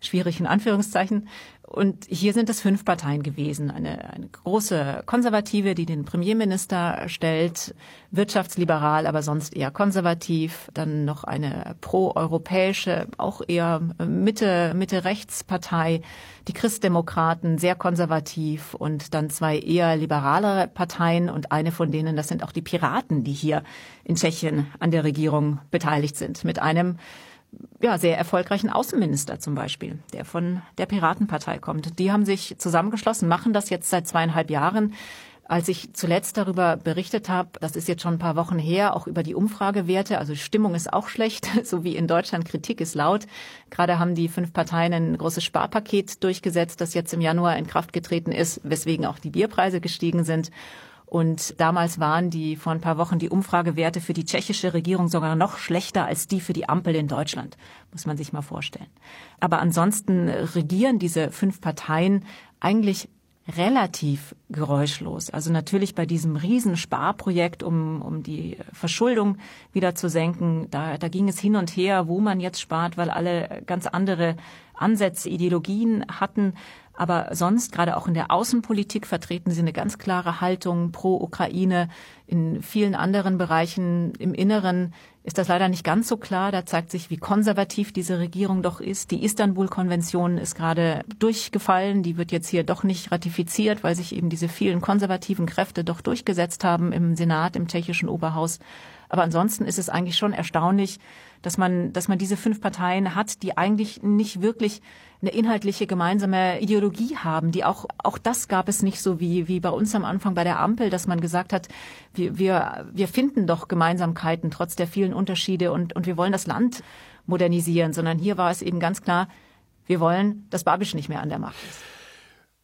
schwierig in Anführungszeichen. Und hier sind es fünf Parteien gewesen. Eine, eine große Konservative, die den Premierminister stellt, wirtschaftsliberal, aber sonst eher konservativ. Dann noch eine proeuropäische, auch eher Mitte, Mitte-Rechts-Partei, die Christdemokraten, sehr konservativ. Und dann zwei eher liberalere Parteien und eine von denen, das sind auch die Piraten, die hier in Tschechien an der Regierung beteiligt sind. Mit einem ja, sehr erfolgreichen Außenminister zum Beispiel, der von der Piratenpartei kommt. Die haben sich zusammengeschlossen, machen das jetzt seit zweieinhalb Jahren. Als ich zuletzt darüber berichtet habe, das ist jetzt schon ein paar Wochen her, auch über die Umfragewerte, also Stimmung ist auch schlecht, so wie in Deutschland Kritik ist laut. Gerade haben die fünf Parteien ein großes Sparpaket durchgesetzt, das jetzt im Januar in Kraft getreten ist, weswegen auch die Bierpreise gestiegen sind. Und damals waren die vor ein paar Wochen die Umfragewerte für die tschechische Regierung sogar noch schlechter als die für die Ampel in Deutschland. Muss man sich mal vorstellen. Aber ansonsten regieren diese fünf Parteien eigentlich relativ geräuschlos. Also natürlich bei diesem Riesensparprojekt, um, um die Verschuldung wieder zu senken, da, da ging es hin und her, wo man jetzt spart, weil alle ganz andere Ansätze, Ideologien hatten. Aber sonst, gerade auch in der Außenpolitik, vertreten sie eine ganz klare Haltung pro Ukraine. In vielen anderen Bereichen im Inneren ist das leider nicht ganz so klar. Da zeigt sich, wie konservativ diese Regierung doch ist. Die Istanbul-Konvention ist gerade durchgefallen. Die wird jetzt hier doch nicht ratifiziert, weil sich eben diese vielen konservativen Kräfte doch durchgesetzt haben im Senat, im tschechischen Oberhaus. Aber ansonsten ist es eigentlich schon erstaunlich, dass man, dass man diese fünf Parteien hat, die eigentlich nicht wirklich eine inhaltliche gemeinsame Ideologie haben, die auch, auch das gab es nicht so wie, wie bei uns am Anfang bei der Ampel, dass man gesagt hat, wir, wir, wir finden doch Gemeinsamkeiten trotz der vielen Unterschiede und, und wir wollen das Land modernisieren, sondern hier war es eben ganz klar, wir wollen, dass Babisch nicht mehr an der Macht ist.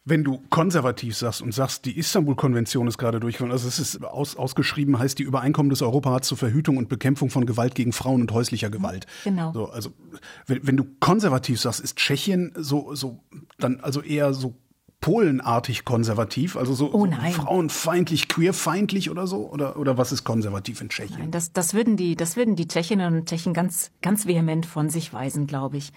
Wenn du konservativ sagst und sagst, die Istanbul-Konvention ist gerade durchgeführt, also es ist aus, ausgeschrieben, heißt die Übereinkommen des Europarats zur Verhütung und Bekämpfung von Gewalt gegen Frauen und häuslicher Gewalt. Genau. So, also wenn, wenn du konservativ sagst, ist Tschechien so, so dann also eher so Polenartig konservativ, also so, oh so frauenfeindlich, queerfeindlich oder so? Oder, oder was ist konservativ in Tschechien? Nein, das, das würden die, das würden die Tschechinnen und Tschechen ganz, ganz vehement von sich weisen, glaube ich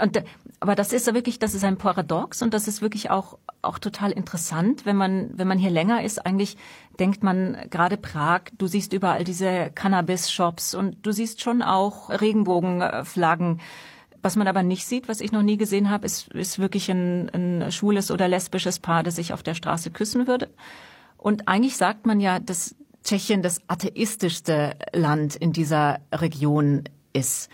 und, aber das ist wirklich, das ist ein Paradox und das ist wirklich auch, auch total interessant, wenn man, wenn man hier länger ist. Eigentlich denkt man gerade Prag, du siehst überall diese Cannabis-Shops und du siehst schon auch Regenbogenflaggen. Was man aber nicht sieht, was ich noch nie gesehen habe, ist, ist wirklich ein, ein schwules oder lesbisches Paar, das sich auf der Straße küssen würde. Und eigentlich sagt man ja, dass Tschechien das atheistischste Land in dieser Region ist.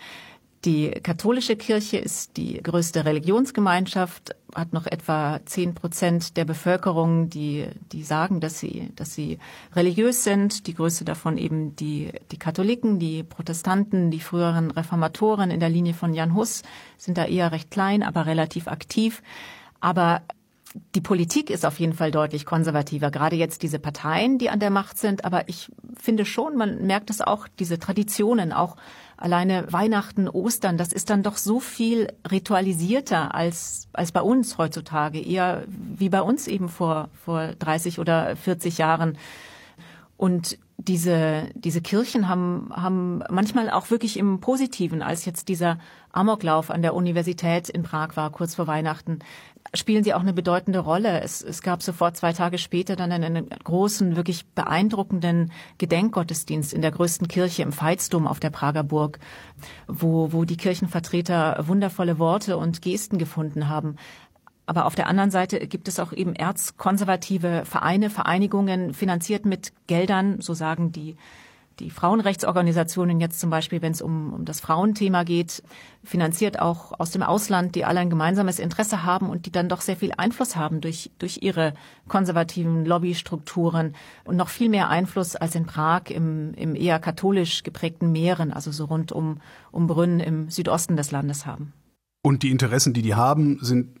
Die katholische Kirche ist die größte Religionsgemeinschaft, hat noch etwa zehn Prozent der Bevölkerung, die, die sagen, dass sie, dass sie religiös sind. Die größte davon eben die, die Katholiken, die Protestanten, die früheren Reformatoren in der Linie von Jan Hus sind da eher recht klein, aber relativ aktiv. Aber die Politik ist auf jeden Fall deutlich konservativer, gerade jetzt diese Parteien, die an der Macht sind. Aber ich finde schon, man merkt es auch, diese Traditionen, auch alleine Weihnachten, Ostern, das ist dann doch so viel ritualisierter als, als bei uns heutzutage, eher wie bei uns eben vor, vor 30 oder 40 Jahren. Und diese, diese Kirchen haben, haben manchmal auch wirklich im Positiven, als jetzt dieser Amoklauf an der Universität in Prag war, kurz vor Weihnachten, spielen sie auch eine bedeutende Rolle. Es, es gab sofort zwei Tage später dann einen großen, wirklich beeindruckenden Gedenkgottesdienst in der größten Kirche im Veitsdom auf der Prager Burg, wo, wo die Kirchenvertreter wundervolle Worte und Gesten gefunden haben. Aber auf der anderen Seite gibt es auch eben erzkonservative Vereine, Vereinigungen, finanziert mit Geldern, so sagen die die Frauenrechtsorganisationen jetzt zum Beispiel, wenn es um, um das Frauenthema geht, finanziert auch aus dem Ausland, die alle ein gemeinsames Interesse haben und die dann doch sehr viel Einfluss haben durch, durch ihre konservativen Lobbystrukturen und noch viel mehr Einfluss als in Prag im, im eher katholisch geprägten Mähren, also so rund um, um Brünn im Südosten des Landes haben. Und die Interessen, die die haben, sind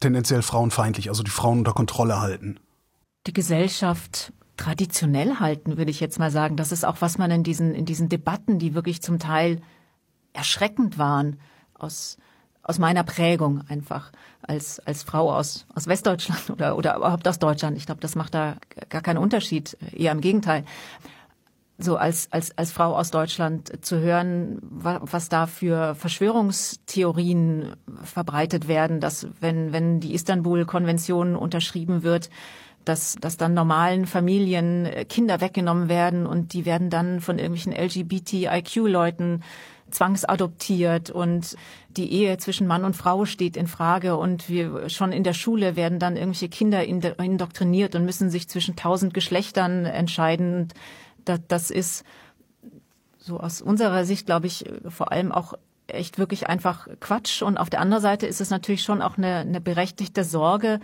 tendenziell frauenfeindlich, also die Frauen unter Kontrolle halten. Die Gesellschaft traditionell halten, würde ich jetzt mal sagen. Das ist auch, was man in diesen, in diesen Debatten, die wirklich zum Teil erschreckend waren, aus, aus meiner Prägung einfach als, als Frau aus, aus Westdeutschland oder, oder überhaupt aus Deutschland. Ich glaube, das macht da gar keinen Unterschied, eher im Gegenteil. So als, als, als Frau aus Deutschland zu hören, was da für Verschwörungstheorien verbreitet werden, dass wenn, wenn die Istanbul-Konvention unterschrieben wird, dass, dass dann normalen Familien äh, Kinder weggenommen werden und die werden dann von irgendwelchen LGBTIQ-Leuten zwangsadoptiert und die Ehe zwischen Mann und Frau steht in Frage und wir schon in der Schule werden dann irgendwelche Kinder indoktriniert und müssen sich zwischen tausend Geschlechtern entscheiden. Das, das ist so aus unserer Sicht, glaube ich, vor allem auch echt wirklich einfach Quatsch. Und auf der anderen Seite ist es natürlich schon auch eine, eine berechtigte Sorge,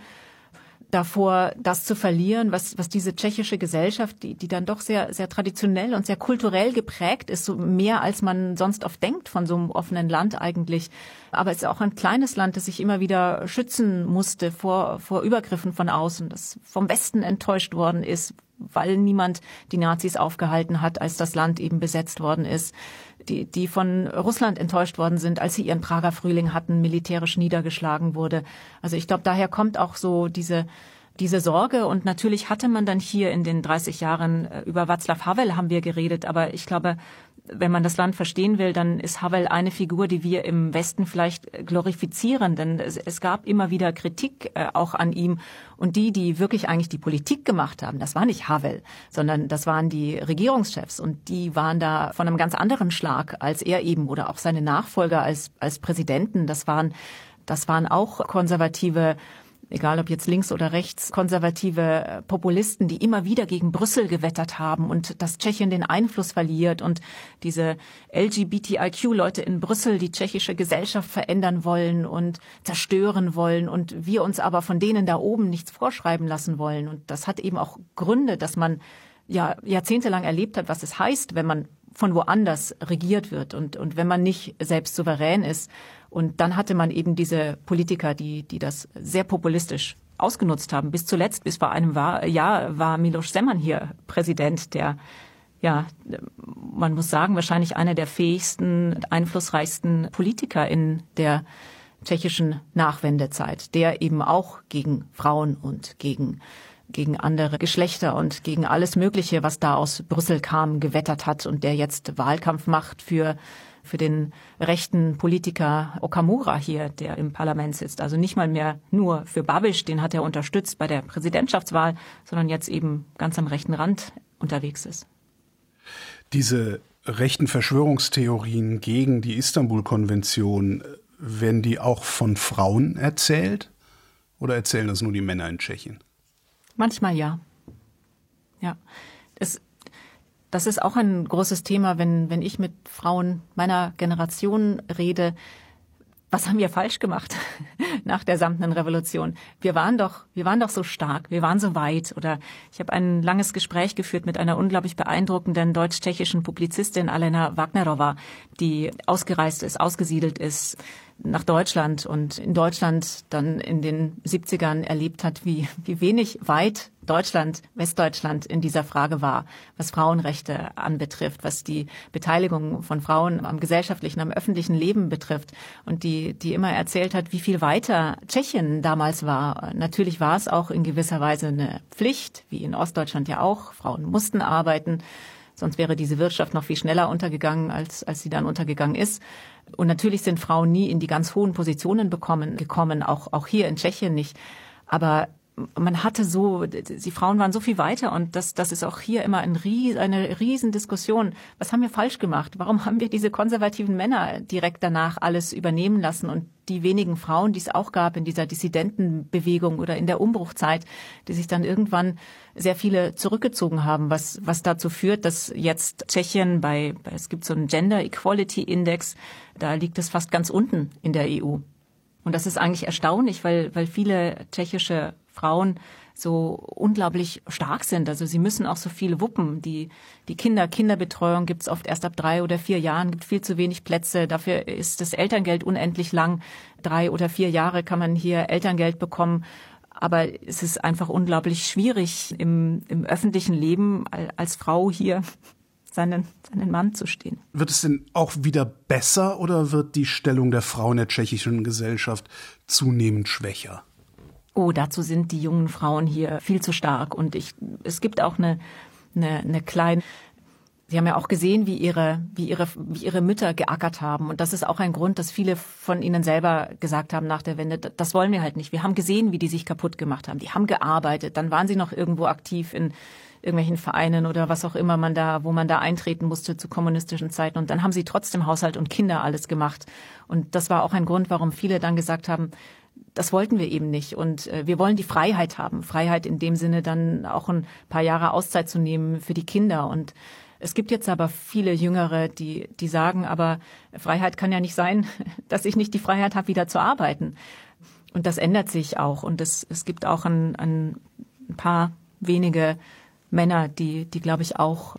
davor, das zu verlieren, was, was diese tschechische Gesellschaft, die, die dann doch sehr, sehr traditionell und sehr kulturell geprägt ist, so mehr als man sonst oft denkt von so einem offenen Land eigentlich. Aber es ist auch ein kleines Land, das sich immer wieder schützen musste vor, vor Übergriffen von außen, das vom Westen enttäuscht worden ist, weil niemand die Nazis aufgehalten hat, als das Land eben besetzt worden ist, die, die von Russland enttäuscht worden sind, als sie ihren Prager Frühling hatten, militärisch niedergeschlagen wurde. Also ich glaube, daher kommt auch so diese diese Sorge. Und natürlich hatte man dann hier in den 30 Jahren äh, über Václav Havel haben wir geredet. Aber ich glaube, wenn man das Land verstehen will, dann ist Havel eine Figur, die wir im Westen vielleicht glorifizieren. Denn es, es gab immer wieder Kritik äh, auch an ihm. Und die, die wirklich eigentlich die Politik gemacht haben, das war nicht Havel, sondern das waren die Regierungschefs. Und die waren da von einem ganz anderen Schlag als er eben oder auch seine Nachfolger als, als Präsidenten. Das waren, das waren auch konservative egal ob jetzt links oder rechts, konservative äh, Populisten, die immer wieder gegen Brüssel gewettert haben und dass Tschechien den Einfluss verliert und diese LGBTIQ-Leute in Brüssel die tschechische Gesellschaft verändern wollen und zerstören wollen und wir uns aber von denen da oben nichts vorschreiben lassen wollen. Und das hat eben auch Gründe, dass man ja jahrzehntelang erlebt hat, was es heißt, wenn man von woanders regiert wird und, und wenn man nicht selbst souverän ist. Und dann hatte man eben diese Politiker, die, die das sehr populistisch ausgenutzt haben. Bis zuletzt, bis vor einem Jahr, war Miloš Zeman hier Präsident, der ja, man muss sagen, wahrscheinlich einer der fähigsten, einflussreichsten Politiker in der tschechischen Nachwendezeit, der eben auch gegen Frauen und gegen gegen andere Geschlechter und gegen alles Mögliche, was da aus Brüssel kam, gewettert hat und der jetzt Wahlkampf macht für für den rechten Politiker Okamura hier, der im Parlament sitzt. Also nicht mal mehr nur für Babisch, den hat er unterstützt bei der Präsidentschaftswahl, sondern jetzt eben ganz am rechten Rand unterwegs ist. Diese rechten Verschwörungstheorien gegen die Istanbul-Konvention, werden die auch von Frauen erzählt? Oder erzählen das nur die Männer in Tschechien? Manchmal ja. Ja. Das ist auch ein großes Thema, wenn, wenn ich mit Frauen meiner Generation rede. Was haben wir falsch gemacht nach der samtenen Revolution? Wir waren doch, wir waren doch so stark, wir waren so weit. Oder ich habe ein langes Gespräch geführt mit einer unglaublich beeindruckenden deutsch-tschechischen Publizistin Alena Wagnerova, die ausgereist ist, ausgesiedelt ist, nach Deutschland und in Deutschland dann in den 70ern erlebt hat, wie, wie wenig weit Deutschland, Westdeutschland in dieser Frage war, was Frauenrechte anbetrifft, was die Beteiligung von Frauen am gesellschaftlichen, am öffentlichen Leben betrifft und die, die immer erzählt hat, wie viel weiter Tschechien damals war. Natürlich war es auch in gewisser Weise eine Pflicht, wie in Ostdeutschland ja auch. Frauen mussten arbeiten. Sonst wäre diese Wirtschaft noch viel schneller untergegangen, als, als sie dann untergegangen ist. Und natürlich sind Frauen nie in die ganz hohen Positionen bekommen, gekommen, auch, auch hier in Tschechien nicht. Aber man hatte so, die Frauen waren so viel weiter und das, das ist auch hier immer ein Ries, eine Riesendiskussion. Was haben wir falsch gemacht? Warum haben wir diese konservativen Männer direkt danach alles übernehmen lassen und die wenigen Frauen, die es auch gab in dieser Dissidentenbewegung oder in der Umbruchzeit, die sich dann irgendwann sehr viele zurückgezogen haben, was, was dazu führt, dass jetzt Tschechien bei, es gibt so einen Gender Equality Index, da liegt es fast ganz unten in der EU. Und das ist eigentlich erstaunlich, weil, weil viele tschechische Frauen so unglaublich stark sind. Also sie müssen auch so viel wuppen. Die, die Kinder, Kinderbetreuung gibt's oft erst ab drei oder vier Jahren, gibt viel zu wenig Plätze. Dafür ist das Elterngeld unendlich lang. Drei oder vier Jahre kann man hier Elterngeld bekommen. Aber es ist einfach unglaublich schwierig, im, im öffentlichen Leben als Frau hier seinen, seinen Mann zu stehen. Wird es denn auch wieder besser oder wird die Stellung der Frau in der tschechischen Gesellschaft zunehmend schwächer? Oh, dazu sind die jungen Frauen hier viel zu stark. Und ich, es gibt auch eine, eine, eine kleine, Sie haben ja auch gesehen, wie ihre, wie ihre, wie ihre Mütter geackert haben. Und das ist auch ein Grund, dass viele von ihnen selber gesagt haben nach der Wende, das wollen wir halt nicht. Wir haben gesehen, wie die sich kaputt gemacht haben. Die haben gearbeitet. Dann waren sie noch irgendwo aktiv in irgendwelchen Vereinen oder was auch immer man da, wo man da eintreten musste zu kommunistischen Zeiten. Und dann haben sie trotzdem Haushalt und Kinder alles gemacht. Und das war auch ein Grund, warum viele dann gesagt haben, das wollten wir eben nicht. Und äh, wir wollen die Freiheit haben. Freiheit in dem Sinne dann auch ein paar Jahre Auszeit zu nehmen für die Kinder. Und es gibt jetzt aber viele Jüngere, die, die sagen, aber Freiheit kann ja nicht sein, dass ich nicht die Freiheit habe, wieder zu arbeiten. Und das ändert sich auch. Und es, es gibt auch ein, ein paar wenige Männer, die, die glaube ich auch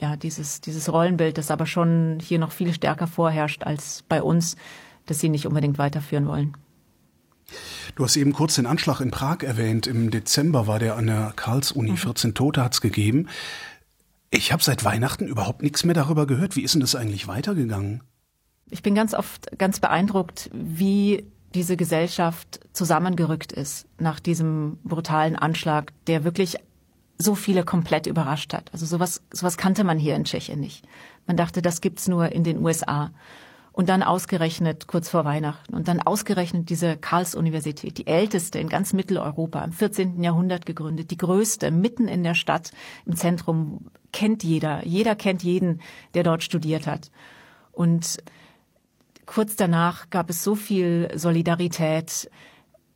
ja, dieses, dieses Rollenbild, das aber schon hier noch viel stärker vorherrscht als bei uns, dass sie nicht unbedingt weiterführen wollen. Du hast eben kurz den Anschlag in Prag erwähnt. Im Dezember war der an der Karls-Uni. 14 mhm. Tote hat's gegeben. Ich habe seit Weihnachten überhaupt nichts mehr darüber gehört. Wie ist denn das eigentlich weitergegangen? Ich bin ganz oft ganz beeindruckt, wie diese Gesellschaft zusammengerückt ist nach diesem brutalen Anschlag, der wirklich so viele komplett überrascht hat. Also sowas, sowas kannte man hier in Tschechien nicht. Man dachte, das gibt's nur in den USA. Und dann ausgerechnet kurz vor Weihnachten und dann ausgerechnet diese Karls-Universität, die älteste in ganz Mitteleuropa, im 14. Jahrhundert gegründet, die größte, mitten in der Stadt, im Zentrum, kennt jeder. Jeder kennt jeden, der dort studiert hat. Und kurz danach gab es so viel Solidarität,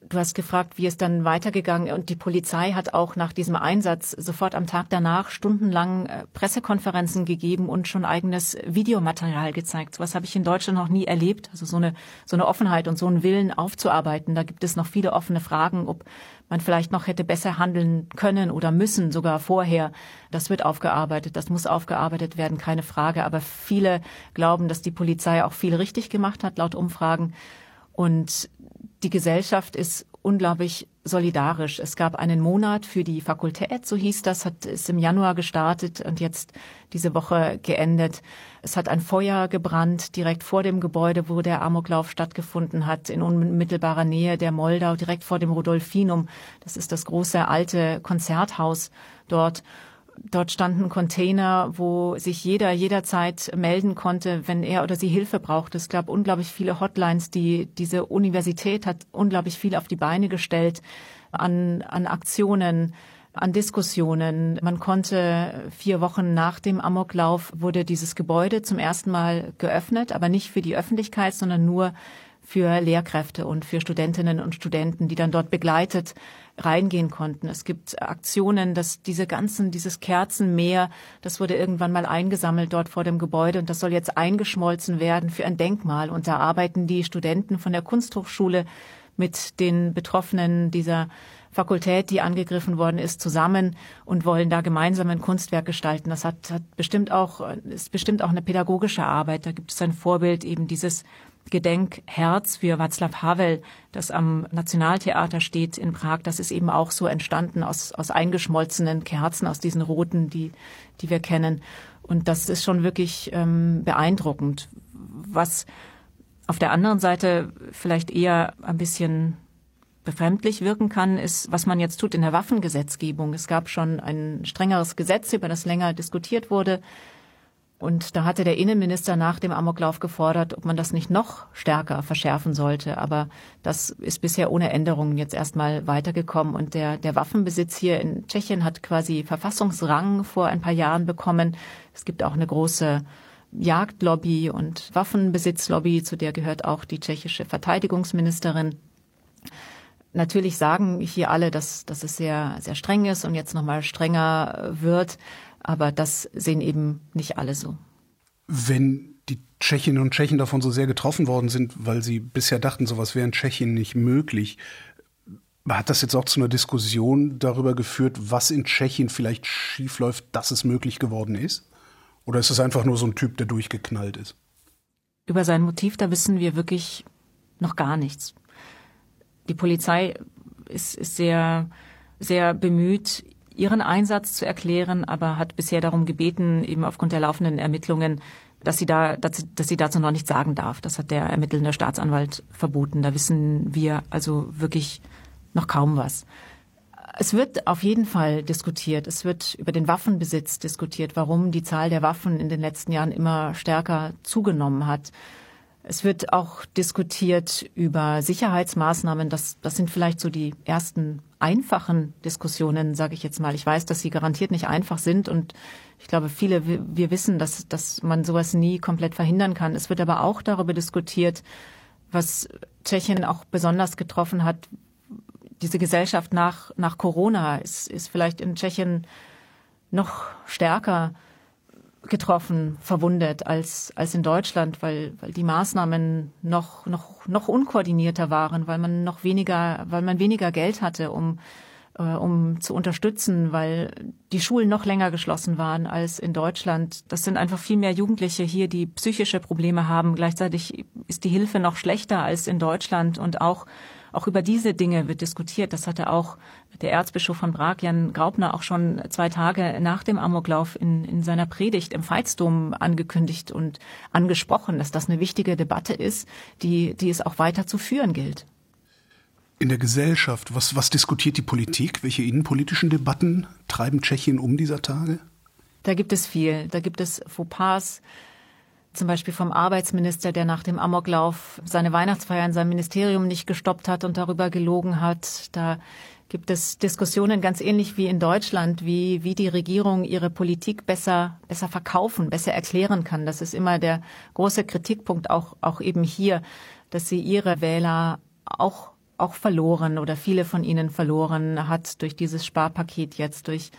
Du hast gefragt, wie es dann weitergegangen und die Polizei hat auch nach diesem Einsatz sofort am Tag danach stundenlang äh, Pressekonferenzen gegeben und schon eigenes Videomaterial gezeigt. Was habe ich in Deutschland noch nie erlebt. Also so eine so eine Offenheit und so einen Willen aufzuarbeiten. Da gibt es noch viele offene Fragen, ob man vielleicht noch hätte besser handeln können oder müssen, sogar vorher. Das wird aufgearbeitet, das muss aufgearbeitet werden, keine Frage. Aber viele glauben, dass die Polizei auch viel richtig gemacht hat, laut Umfragen. Und die Gesellschaft ist unglaublich solidarisch. Es gab einen Monat für die Fakultät, so hieß das, hat ist im Januar gestartet und jetzt diese Woche geendet. Es hat ein Feuer gebrannt direkt vor dem Gebäude, wo der Amoklauf stattgefunden hat, in unmittelbarer Nähe der Moldau, direkt vor dem Rudolfinum. Das ist das große alte Konzerthaus dort. Dort standen Container, wo sich jeder jederzeit melden konnte, wenn er oder sie Hilfe braucht. Es gab unglaublich viele Hotlines, die diese Universität hat unglaublich viel auf die Beine gestellt an, an Aktionen, an Diskussionen. Man konnte vier Wochen nach dem Amoklauf wurde dieses Gebäude zum ersten Mal geöffnet, aber nicht für die Öffentlichkeit, sondern nur für Lehrkräfte und für Studentinnen und Studenten, die dann dort begleitet reingehen konnten. Es gibt Aktionen, dass diese ganzen, dieses Kerzenmeer, das wurde irgendwann mal eingesammelt dort vor dem Gebäude und das soll jetzt eingeschmolzen werden für ein Denkmal. Und da arbeiten die Studenten von der Kunsthochschule mit den Betroffenen dieser Fakultät, die angegriffen worden ist, zusammen und wollen da gemeinsam ein Kunstwerk gestalten. Das hat, hat bestimmt auch, ist bestimmt auch eine pädagogische Arbeit. Da gibt es ein Vorbild eben dieses Gedenkherz für Václav Havel, das am Nationaltheater steht in Prag. Das ist eben auch so entstanden aus, aus eingeschmolzenen Kerzen, aus diesen roten, die, die wir kennen. Und das ist schon wirklich ähm, beeindruckend. Was auf der anderen Seite vielleicht eher ein bisschen befremdlich wirken kann, ist, was man jetzt tut in der Waffengesetzgebung. Es gab schon ein strengeres Gesetz, über das länger diskutiert wurde Und da hatte der Innenminister nach dem Amoklauf gefordert, ob man das nicht noch stärker verschärfen sollte. Aber das ist bisher ohne Änderungen jetzt erstmal weitergekommen. Und der, der Waffenbesitz hier in Tschechien hat quasi Verfassungsrang vor ein paar Jahren bekommen. Es gibt auch eine große Jagdlobby und Waffenbesitzlobby, zu der gehört auch die tschechische Verteidigungsministerin. Natürlich sagen hier alle, dass, dass es sehr, sehr streng ist und jetzt nochmal strenger wird. Aber das sehen eben nicht alle so. Wenn die Tschechinnen und Tschechen davon so sehr getroffen worden sind, weil sie bisher dachten, sowas wäre in Tschechien nicht möglich, hat das jetzt auch zu einer Diskussion darüber geführt, was in Tschechien vielleicht schiefläuft, dass es möglich geworden ist? Oder ist es einfach nur so ein Typ, der durchgeknallt ist? Über sein Motiv, da wissen wir wirklich noch gar nichts. Die Polizei ist, ist sehr, sehr bemüht, ihren Einsatz zu erklären, aber hat bisher darum gebeten, eben aufgrund der laufenden Ermittlungen, dass sie da, dass, dass sie dazu noch nichts sagen darf. Das hat der ermittelnde Staatsanwalt verboten. Da wissen wir also wirklich noch kaum was. Es wird auf jeden Fall diskutiert. Es wird über den Waffenbesitz diskutiert, warum die Zahl der Waffen in den letzten Jahren immer stärker zugenommen hat. Es wird auch diskutiert über Sicherheitsmaßnahmen. Das, das sind vielleicht so die ersten einfachen Diskussionen, sage ich jetzt mal. Ich weiß, dass sie garantiert nicht einfach sind und ich glaube, viele, wir wissen, dass, dass man sowas nie komplett verhindern kann. Es wird aber auch darüber diskutiert, was Tschechien auch besonders getroffen hat. Diese Gesellschaft nach, nach Corona ist, ist vielleicht in Tschechien noch stärker getroffen, verwundet als, als in Deutschland, weil, weil die Maßnahmen noch, noch, noch unkoordinierter waren, weil man noch weniger, weil man weniger Geld hatte, um, äh, um zu unterstützen, weil die Schulen noch länger geschlossen waren als in Deutschland. Das sind einfach viel mehr Jugendliche hier, die psychische Probleme haben. Gleichzeitig ist die Hilfe noch schlechter als in Deutschland und auch auch über diese Dinge wird diskutiert. Das hatte auch der Erzbischof von Prag, Jan Graupner, auch schon zwei Tage nach dem Amoklauf in, in seiner Predigt im Veitsdom angekündigt und angesprochen, dass das eine wichtige Debatte ist, die, die es auch weiter zu führen gilt. In der Gesellschaft, was, was diskutiert die Politik? Welche innenpolitischen Debatten treiben Tschechien um dieser Tage? Da gibt es viel. Da gibt es Fauxpas, zum Beispiel vom Arbeitsminister, der nach dem Amoklauf seine Weihnachtsfeier in seinem Ministerium nicht gestoppt hat und darüber gelogen hat. Da gibt es Diskussionen ganz ähnlich wie in Deutschland, wie, wie die Regierung ihre Politik besser, besser verkaufen, besser erklären kann. Das ist immer der große Kritikpunkt auch, auch eben hier, dass sie ihre Wähler auch auch verloren oder viele von ihnen verloren hat durch dieses Sparpaket jetzt, durch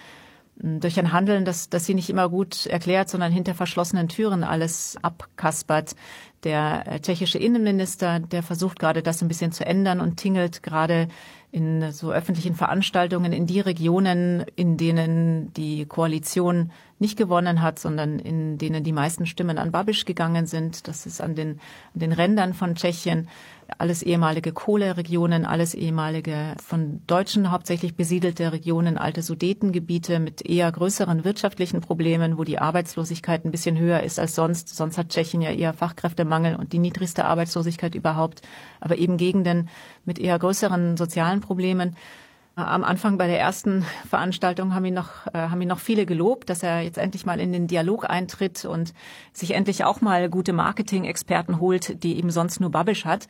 durch ein Handeln, das, das sie nicht immer gut erklärt, sondern hinter verschlossenen Türen alles abkaspert. Der äh, tschechische Innenminister, der versucht gerade das ein bisschen zu ändern und tingelt gerade in so öffentlichen Veranstaltungen in die Regionen, in denen die Koalition nicht gewonnen hat, sondern in denen die meisten Stimmen an Babiš gegangen sind. Das ist an den, an den Rändern von Tschechien alles ehemalige Kohleregionen, alles ehemalige von Deutschen hauptsächlich besiedelte Regionen, alte Sudetengebiete mit eher größeren wirtschaftlichen Problemen, wo die Arbeitslosigkeit ein bisschen höher ist als sonst. Sonst hat Tschechien ja eher Fachkräftemangel und die niedrigste Arbeitslosigkeit überhaupt, aber eben Gegenden mit eher größeren sozialen Problemen. Am Anfang bei der ersten Veranstaltung haben ihn noch, äh, haben ihn noch viele gelobt, dass er jetzt endlich mal in den Dialog eintritt und sich endlich auch mal gute Marketing-Experten holt, die eben sonst nur Babisch hat.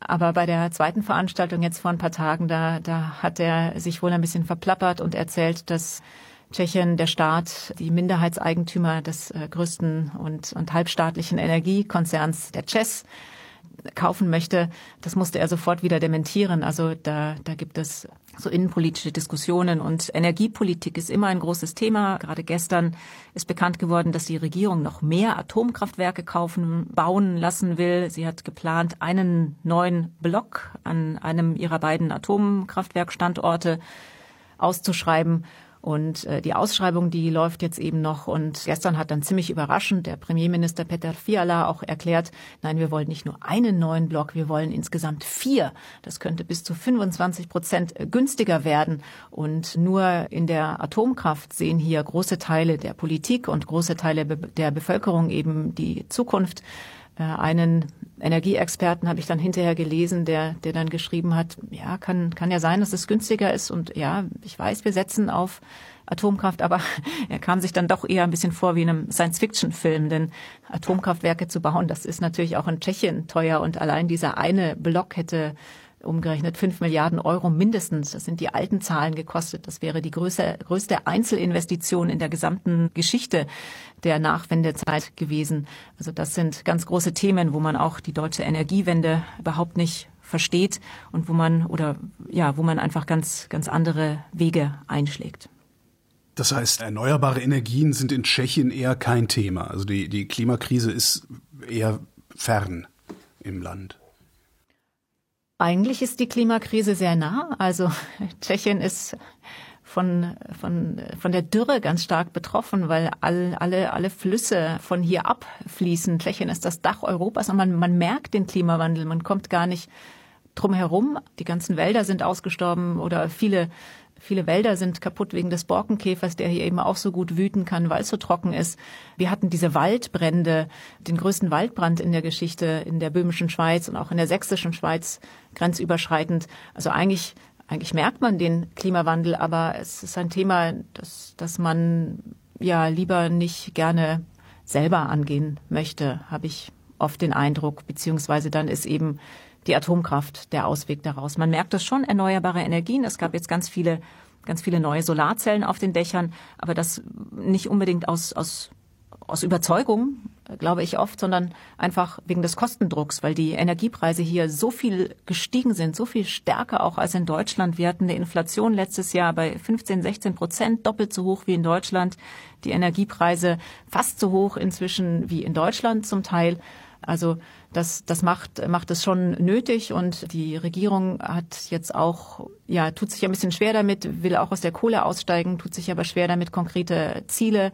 Aber bei der zweiten Veranstaltung jetzt vor ein paar Tagen, da, da hat er sich wohl ein bisschen verplappert und erzählt, dass Tschechien, der Staat, die Minderheitseigentümer des äh, größten und, und halbstaatlichen Energiekonzerns, der CES, kaufen möchte, das musste er sofort wieder dementieren. Also da, da gibt es so innenpolitische Diskussionen und Energiepolitik ist immer ein großes Thema. Gerade gestern ist bekannt geworden, dass die Regierung noch mehr Atomkraftwerke kaufen, bauen lassen will. Sie hat geplant, einen neuen Block an einem ihrer beiden Atomkraftwerkstandorte auszuschreiben. Und äh, die Ausschreibung, die läuft jetzt eben noch. Und gestern hat dann ziemlich überraschend der Premierminister Peter Fiala auch erklärt, nein, wir wollen nicht nur einen neuen Block, wir wollen insgesamt vier. Das könnte bis zu 25 Prozent günstiger werden. Und nur in der Atomkraft sehen hier große Teile der Politik und große Teile der Bevölkerung eben die Zukunft Äh, einen Energieexperten habe ich dann hinterher gelesen, der, der dann geschrieben hat, ja, kann, kann ja sein, dass es günstiger ist und ja, ich weiß, wir setzen auf Atomkraft, aber er kam sich dann doch eher ein bisschen vor wie in einem Science-Fiction-Film, denn Atomkraftwerke zu bauen, das ist natürlich auch in Tschechien teuer und allein dieser eine Block hätte umgerechnet fünf Milliarden Euro mindestens. Das sind die alten Zahlen gekostet. Das wäre die größte, größte Einzelinvestition in der gesamten Geschichte der Nachwendezeit gewesen. Also das sind ganz große Themen, wo man auch die deutsche Energiewende überhaupt nicht versteht und wo man oder ja, wo man einfach ganz ganz andere Wege einschlägt. Das heißt, erneuerbare Energien sind in Tschechien eher kein Thema. Also die, die Klimakrise ist eher fern im Land. Eigentlich ist die Klimakrise sehr nah. Also Tschechien ist von, von, von der Dürre ganz stark betroffen, weil all, alle, alle Flüsse von hier abfließen. Tschechien ist das Dach Europas und man, man merkt den Klimawandel. Man kommt gar nicht drum herum. Die ganzen Wälder sind ausgestorben oder viele Viele Wälder sind kaputt wegen des Borkenkäfers, der hier eben auch so gut wüten kann, weil es so trocken ist. Wir hatten diese Waldbrände, den größten Waldbrand in der Geschichte in der böhmischen Schweiz und auch in der sächsischen Schweiz grenzüberschreitend. Also eigentlich, eigentlich merkt man den Klimawandel, aber es ist ein Thema, das, das man ja lieber nicht gerne selber angehen möchte, habe ich oft den Eindruck, beziehungsweise dann ist eben die Atomkraft der Ausweg daraus. Man merkt das schon, erneuerbare Energien. Es gab jetzt ganz viele, ganz viele neue Solarzellen auf den Dächern, aber das nicht unbedingt aus, aus, aus Überzeugung, glaube ich oft, sondern einfach wegen des Kostendrucks, weil die Energiepreise hier so viel gestiegen sind, so viel stärker auch als in Deutschland. Wir hatten eine Inflation letztes Jahr bei 15, 16 Prozent, doppelt so hoch wie in Deutschland. Die Energiepreise fast so hoch inzwischen wie in Deutschland zum Teil. Also das, das macht, macht es schon nötig und die Regierung hat jetzt auch, ja, tut sich ein bisschen schwer damit, will auch aus der Kohle aussteigen, tut sich aber schwer damit, konkrete Ziele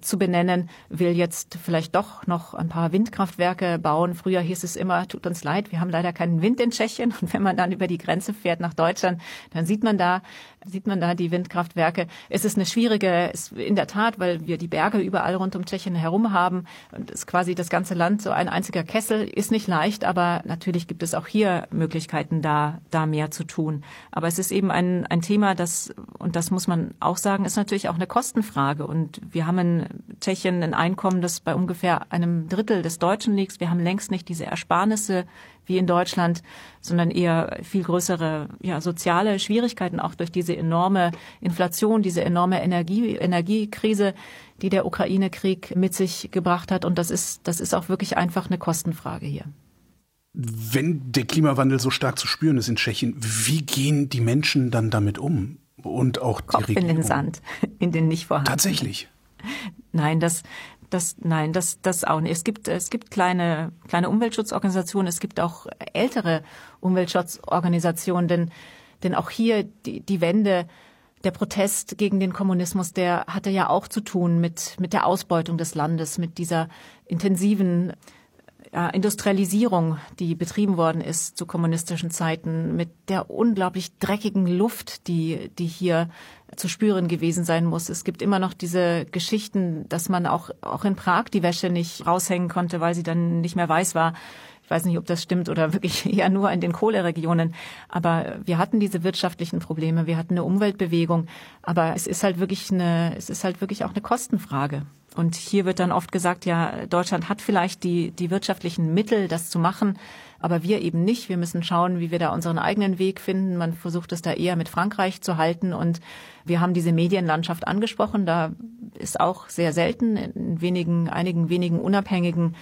zu benennen, will jetzt vielleicht doch noch ein paar Windkraftwerke bauen. Früher hieß es immer, tut uns leid, wir haben leider keinen Wind in Tschechien. Und wenn man dann über die Grenze fährt nach Deutschland, dann sieht man da, sieht man da die Windkraftwerke. Es ist eine schwierige, in der Tat, weil wir die Berge überall rund um Tschechien herum haben und es quasi das ganze Land so ein einziger Kessel ist nicht leicht, aber natürlich gibt es auch hier Möglichkeiten, da, da mehr zu tun. Aber es ist eben ein, ein Thema, das, und das muss man auch sagen, ist natürlich auch eine Kostenfrage. Und wir haben in Tschechien ein Einkommen, das bei ungefähr einem Drittel des Deutschen liegt. Wir haben längst nicht diese Ersparnisse wie in Deutschland, sondern eher viel größere ja, soziale Schwierigkeiten, auch durch diese enorme Inflation, diese enorme Energie, Energiekrise, die der Ukraine-Krieg mit sich gebracht hat. Und das ist, das ist auch wirklich einfach eine Kostenfrage hier. Wenn der Klimawandel so stark zu spüren ist in Tschechien, wie gehen die Menschen dann damit um? Und auch die Kopf Regierung? in den Sand, in den nicht vorhanden. Tatsächlich. Nein, das, das, nein, das, das auch nicht. Es gibt, es gibt kleine, kleine Umweltschutzorganisationen, es gibt auch ältere Umweltschutzorganisationen, denn, denn auch hier die, die Wende, der Protest gegen den Kommunismus, der hatte ja auch zu tun mit, mit der Ausbeutung des Landes, mit dieser intensiven Industrialisierung, die betrieben worden ist zu kommunistischen Zeiten, mit der unglaublich dreckigen Luft, die, die hier zu spüren gewesen sein muss. Es gibt immer noch diese Geschichten, dass man auch, auch in Prag die Wäsche nicht raushängen konnte, weil sie dann nicht mehr weiß war. Ich weiß nicht, ob das stimmt oder wirklich eher nur in den Kohleregionen. Aber wir hatten diese wirtschaftlichen Probleme, wir hatten eine Umweltbewegung. Aber es ist halt wirklich eine, es ist halt wirklich auch eine Kostenfrage. Und hier wird dann oft gesagt, ja, Deutschland hat vielleicht die, die wirtschaftlichen Mittel, das zu machen, aber wir eben nicht. Wir müssen schauen, wie wir da unseren eigenen Weg finden. Man versucht es da eher mit Frankreich zu halten. Und wir haben diese Medienlandschaft angesprochen. Da ist auch sehr selten in wenigen, einigen wenigen unabhängigen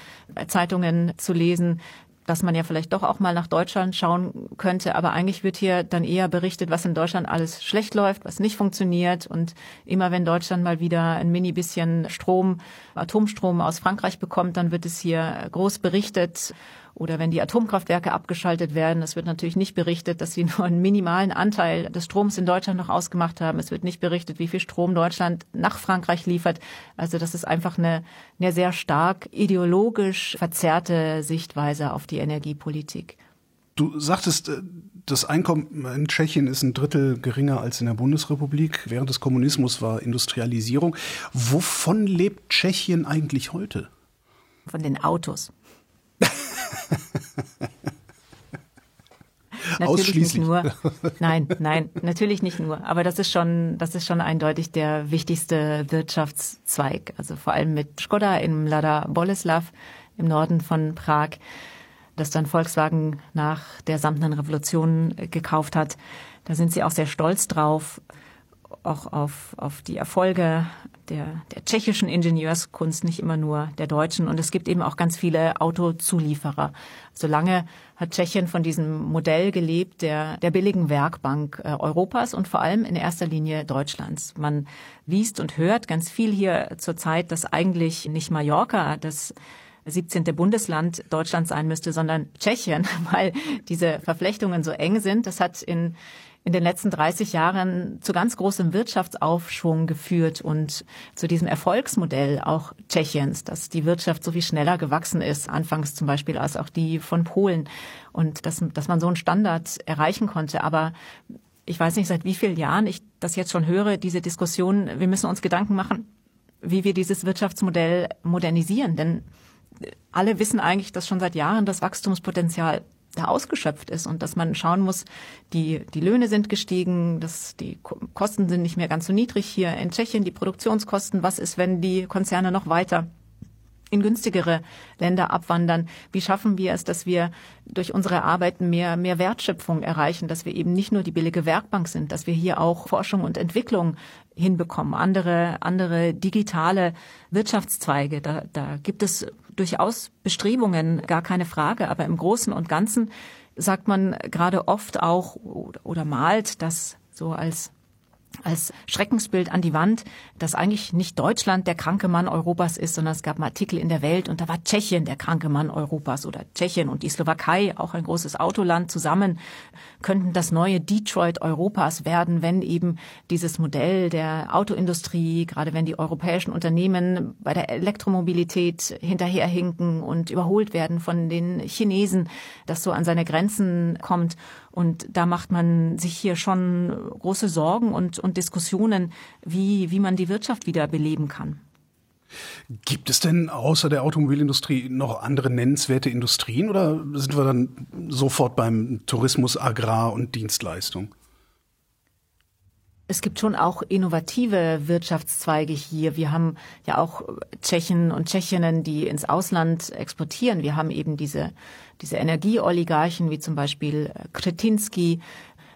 Zeitungen zu lesen, dass man ja vielleicht doch auch mal nach Deutschland schauen könnte. Aber eigentlich wird hier dann eher berichtet, was in Deutschland alles schlecht läuft, was nicht funktioniert. Und immer wenn Deutschland mal wieder ein mini bisschen Strom, Atomstrom aus Frankreich bekommt, dann wird es hier groß berichtet. Oder wenn die Atomkraftwerke abgeschaltet werden, es wird natürlich nicht berichtet, dass sie nur einen minimalen Anteil des Stroms in Deutschland noch ausgemacht haben. Es wird nicht berichtet, wie viel Strom Deutschland nach Frankreich liefert. Also das ist einfach eine, eine sehr stark ideologisch verzerrte Sichtweise auf die Energiepolitik. Du sagtest, äh, das Einkommen in Tschechien ist ein Drittel geringer als in der Bundesrepublik. Während des Kommunismus war Industrialisierung. Wovon lebt Tschechien eigentlich heute? Von den Autos. Natürlich nicht nur. Nein, nein, natürlich nicht nur. Aber das ist schon, das ist schon eindeutig der wichtigste Wirtschaftszweig. Also vor allem mit Skoda im Lada Boleslav im Norden von Prag, das dann Volkswagen nach der Samtenen Revolution gekauft hat. Da sind sie auch sehr stolz drauf, auch auf, auf die Erfolge der, der tschechischen Ingenieurskunst, nicht immer nur der deutschen. Und es gibt eben auch ganz viele Autozulieferer. Solange hat Tschechien von diesem Modell gelebt, der, der billigen Werkbank äh, Europas und vor allem in erster Linie Deutschlands. Man liest und hört ganz viel hier zur Zeit, dass eigentlich nicht Mallorca das 17. Bundesland Deutschlands sein müsste, sondern Tschechien, weil diese Verflechtungen so eng sind. Das hat in in den letzten 30 Jahren zu ganz großem Wirtschaftsaufschwung geführt und zu diesem Erfolgsmodell auch Tschechiens, dass die Wirtschaft so viel schneller gewachsen ist, anfangs zum Beispiel als auch die von Polen und dass, dass man so einen Standard erreichen konnte. Aber ich weiß nicht, seit wie vielen Jahren ich das jetzt schon höre, diese Diskussion, wir müssen uns Gedanken machen, wie wir dieses Wirtschaftsmodell modernisieren. Denn alle wissen eigentlich, dass schon seit Jahren das Wachstumspotenzial da ausgeschöpft ist und dass man schauen muss, die, die Löhne sind gestiegen, dass die Kosten sind nicht mehr ganz so niedrig hier in Tschechien, die Produktionskosten, was ist, wenn die Konzerne noch weiter in günstigere Länder abwandern? Wie schaffen wir es, dass wir durch unsere Arbeit mehr, mehr Wertschöpfung erreichen, dass wir eben nicht nur die billige Werkbank sind, dass wir hier auch Forschung und Entwicklung hinbekommen, andere, andere digitale Wirtschaftszweige. Da, da gibt es durchaus Bestrebungen, gar keine Frage. Aber im Großen und Ganzen sagt man gerade oft auch oder malt das so als als Schreckensbild an die Wand, dass eigentlich nicht Deutschland der kranke Mann Europas ist, sondern es gab einen Artikel in der Welt und da war Tschechien der kranke Mann Europas oder Tschechien und die Slowakei, auch ein großes Autoland zusammen, könnten das neue Detroit Europas werden, wenn eben dieses Modell der Autoindustrie, gerade wenn die europäischen Unternehmen bei der Elektromobilität hinterherhinken und überholt werden von den Chinesen, das so an seine Grenzen kommt. Und da macht man sich hier schon große Sorgen und, und Diskussionen, wie, wie man die Wirtschaft wieder beleben kann. Gibt es denn außer der Automobilindustrie noch andere nennenswerte Industrien oder sind wir dann sofort beim Tourismus, Agrar und Dienstleistung? Es gibt schon auch innovative Wirtschaftszweige hier. Wir haben ja auch Tschechen und Tschechinnen, die ins Ausland exportieren. Wir haben eben diese, diese Energieoligarchen wie zum Beispiel Kretinsky.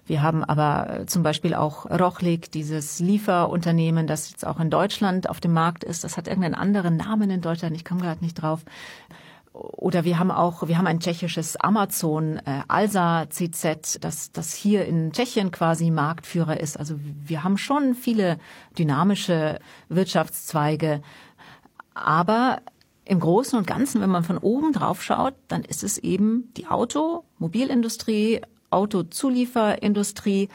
Wir haben aber zum Beispiel auch Rochlik, dieses Lieferunternehmen, das jetzt auch in Deutschland auf dem Markt ist. Das hat irgendeinen anderen Namen in Deutschland. Ich komme gerade nicht drauf oder wir haben auch, wir haben ein tschechisches Amazon, äh, Alsa CZ, das, das hier in Tschechien quasi Marktführer ist. Also wir haben schon viele dynamische Wirtschaftszweige. Aber im Großen und Ganzen, wenn man von oben drauf schaut, dann ist es eben die Auto, Mobilindustrie, Autozulieferindustrie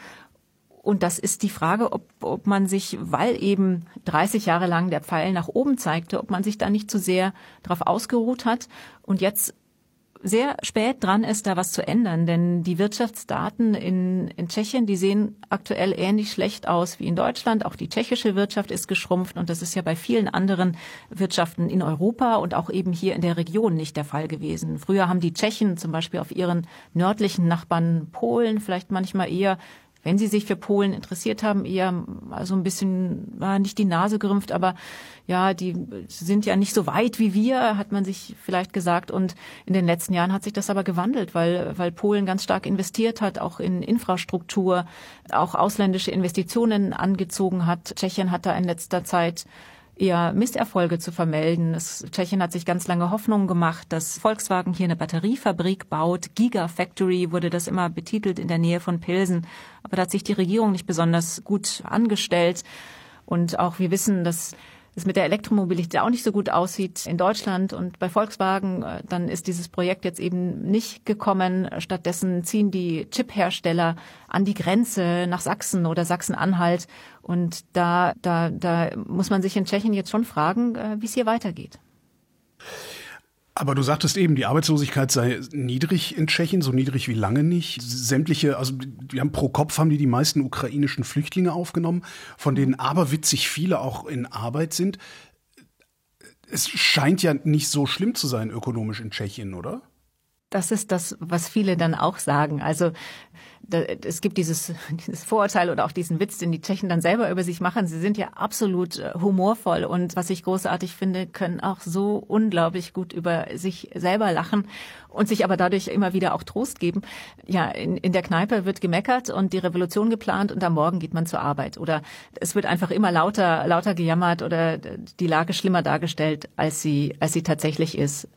und das ist die Frage, ob, ob man sich, weil eben 30 Jahre lang der Pfeil nach oben zeigte, ob man sich da nicht zu sehr darauf ausgeruht hat und jetzt sehr spät dran ist, da was zu ändern. Denn die Wirtschaftsdaten in, in Tschechien, die sehen aktuell ähnlich schlecht aus wie in Deutschland. Auch die tschechische Wirtschaft ist geschrumpft und das ist ja bei vielen anderen Wirtschaften in Europa und auch eben hier in der Region nicht der Fall gewesen. Früher haben die Tschechen zum Beispiel auf ihren nördlichen Nachbarn Polen vielleicht manchmal eher wenn sie sich für Polen interessiert haben, eher also ein bisschen, war nicht die Nase gerümpft, aber ja, die sind ja nicht so weit wie wir, hat man sich vielleicht gesagt. Und in den letzten Jahren hat sich das aber gewandelt, weil, weil Polen ganz stark investiert hat, auch in Infrastruktur, auch ausländische Investitionen angezogen hat. Tschechien hat da in letzter Zeit eher Misserfolge zu vermelden. Es, Tschechien hat sich ganz lange Hoffnungen gemacht, dass Volkswagen hier eine Batteriefabrik baut. Gigafactory wurde das immer betitelt in der Nähe von Pilsen. Aber da hat sich die Regierung nicht besonders gut angestellt. Und auch wir wissen, dass es mit der Elektromobilität auch nicht so gut aussieht in Deutschland und bei Volkswagen, äh, dann ist dieses Projekt jetzt eben nicht gekommen. Stattdessen ziehen die Chiphersteller an die Grenze nach Sachsen oder Sachsen-Anhalt. Und da, da, da muss man sich in Tschechien jetzt schon fragen, äh, wie es hier weitergeht. Aber du sagtest eben, die Arbeitslosigkeit sei niedrig in Tschechien, so niedrig wie lange nicht. Sämtliche, also die haben pro Kopf haben die die meisten ukrainischen Flüchtlinge aufgenommen, von denen aberwitzig viele auch in Arbeit sind. Es scheint ja nicht so schlimm zu sein ökonomisch in Tschechien, oder? Das ist das, was viele dann auch sagen. Also es gibt dieses, dieses Vorurteil oder auch diesen Witz, den die Tschechen dann selber über sich machen. Sie sind ja absolut äh, humorvoll und was ich großartig finde, können auch so unglaublich gut über sich selber lachen und sich aber dadurch immer wieder auch Trost geben. Ja, in, in der Kneipe wird gemeckert und die Revolution geplant und am Morgen geht man zur Arbeit. Oder es wird einfach immer lauter, lauter gejammert oder die Lage schlimmer dargestellt, als sie, als sie tatsächlich ist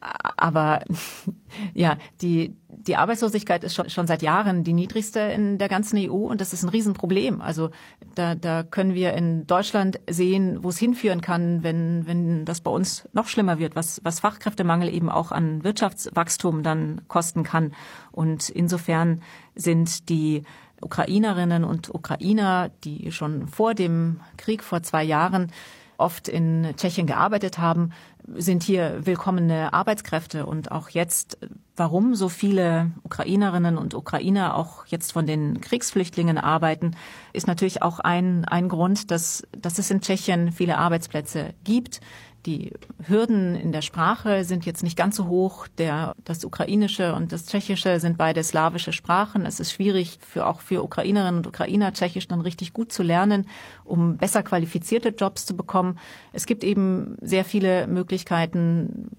aber ja, die, die Arbeitslosigkeit ist schon, schon seit Jahren die niedrigste in der ganzen EU und das ist ein Riesenproblem. Also da, da können wir in Deutschland sehen, wo es hinführen kann, wenn, wenn das bei uns noch schlimmer wird, was, was Fachkräftemangel eben auch an Wirtschaftswachstum dann kosten kann. Und insofern sind die Ukrainerinnen und Ukrainer, die schon vor dem Krieg vor zwei Jahren oft in Tschechien gearbeitet haben, sind hier willkommene Arbeitskräfte. Und auch jetzt, warum so viele Ukrainerinnen und Ukrainer auch jetzt von den Kriegsflüchtlingen arbeiten, ist natürlich auch ein, ein Grund, dass, dass es in Tschechien viele Arbeitsplätze gibt die Hürden in der Sprache sind jetzt nicht ganz so hoch. Der, das Ukrainische und das Tschechische sind beide slawische Sprachen. Es ist schwierig für auch für Ukrainerinnen und Ukrainer Tschechisch dann richtig gut zu lernen, um besser qualifizierte Jobs zu bekommen. Es gibt eben sehr viele Möglichkeiten,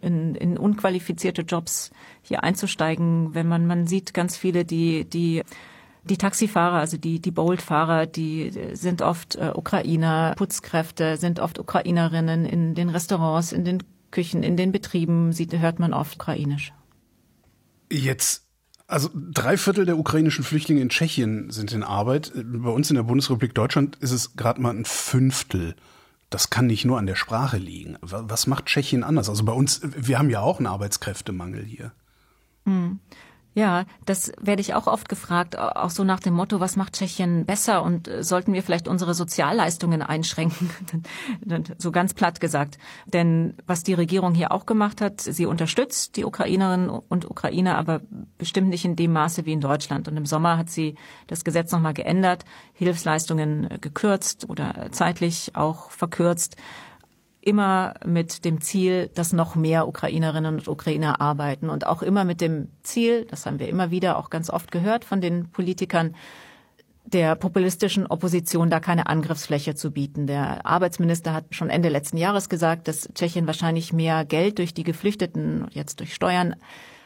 in, in unqualifizierte Jobs hier einzusteigen. Wenn man, man sieht ganz viele, die, die die Taxifahrer, also die, die Bolt-Fahrer, die sind oft äh, Ukrainer, Putzkräfte sind oft Ukrainerinnen in den Restaurants, in den Küchen, in den Betrieben, sieht, hört man oft ukrainisch. Jetzt also drei Viertel der ukrainischen Flüchtlinge in Tschechien sind in Arbeit. Bei uns in der Bundesrepublik Deutschland ist es gerade mal ein Fünftel. Das kann nicht nur an der Sprache liegen. Was macht Tschechien anders? Also bei uns, wir haben ja auch einen Arbeitskräftemangel hier. Hm. Ja, das werde ich auch oft gefragt, auch so nach dem Motto, was macht Tschechien besser und äh, sollten wir vielleicht unsere Sozialleistungen einschränken? so ganz platt gesagt. Denn was die Regierung hier auch gemacht hat, sie unterstützt die Ukrainerinnen und Ukrainer, aber bestimmt nicht in dem Maße wie in Deutschland. Und im Sommer hat sie das Gesetz nochmal geändert, Hilfsleistungen gekürzt oder zeitlich auch verkürzt immer mit dem Ziel, dass noch mehr Ukrainerinnen und Ukrainer arbeiten und auch immer mit dem Ziel, das haben wir immer wieder auch ganz oft gehört von den Politikern, der populistischen Opposition da keine Angriffsfläche zu bieten. Der Arbeitsminister hat schon Ende letzten Jahres gesagt, dass Tschechien wahrscheinlich mehr Geld durch die Geflüchteten, jetzt durch Steuern,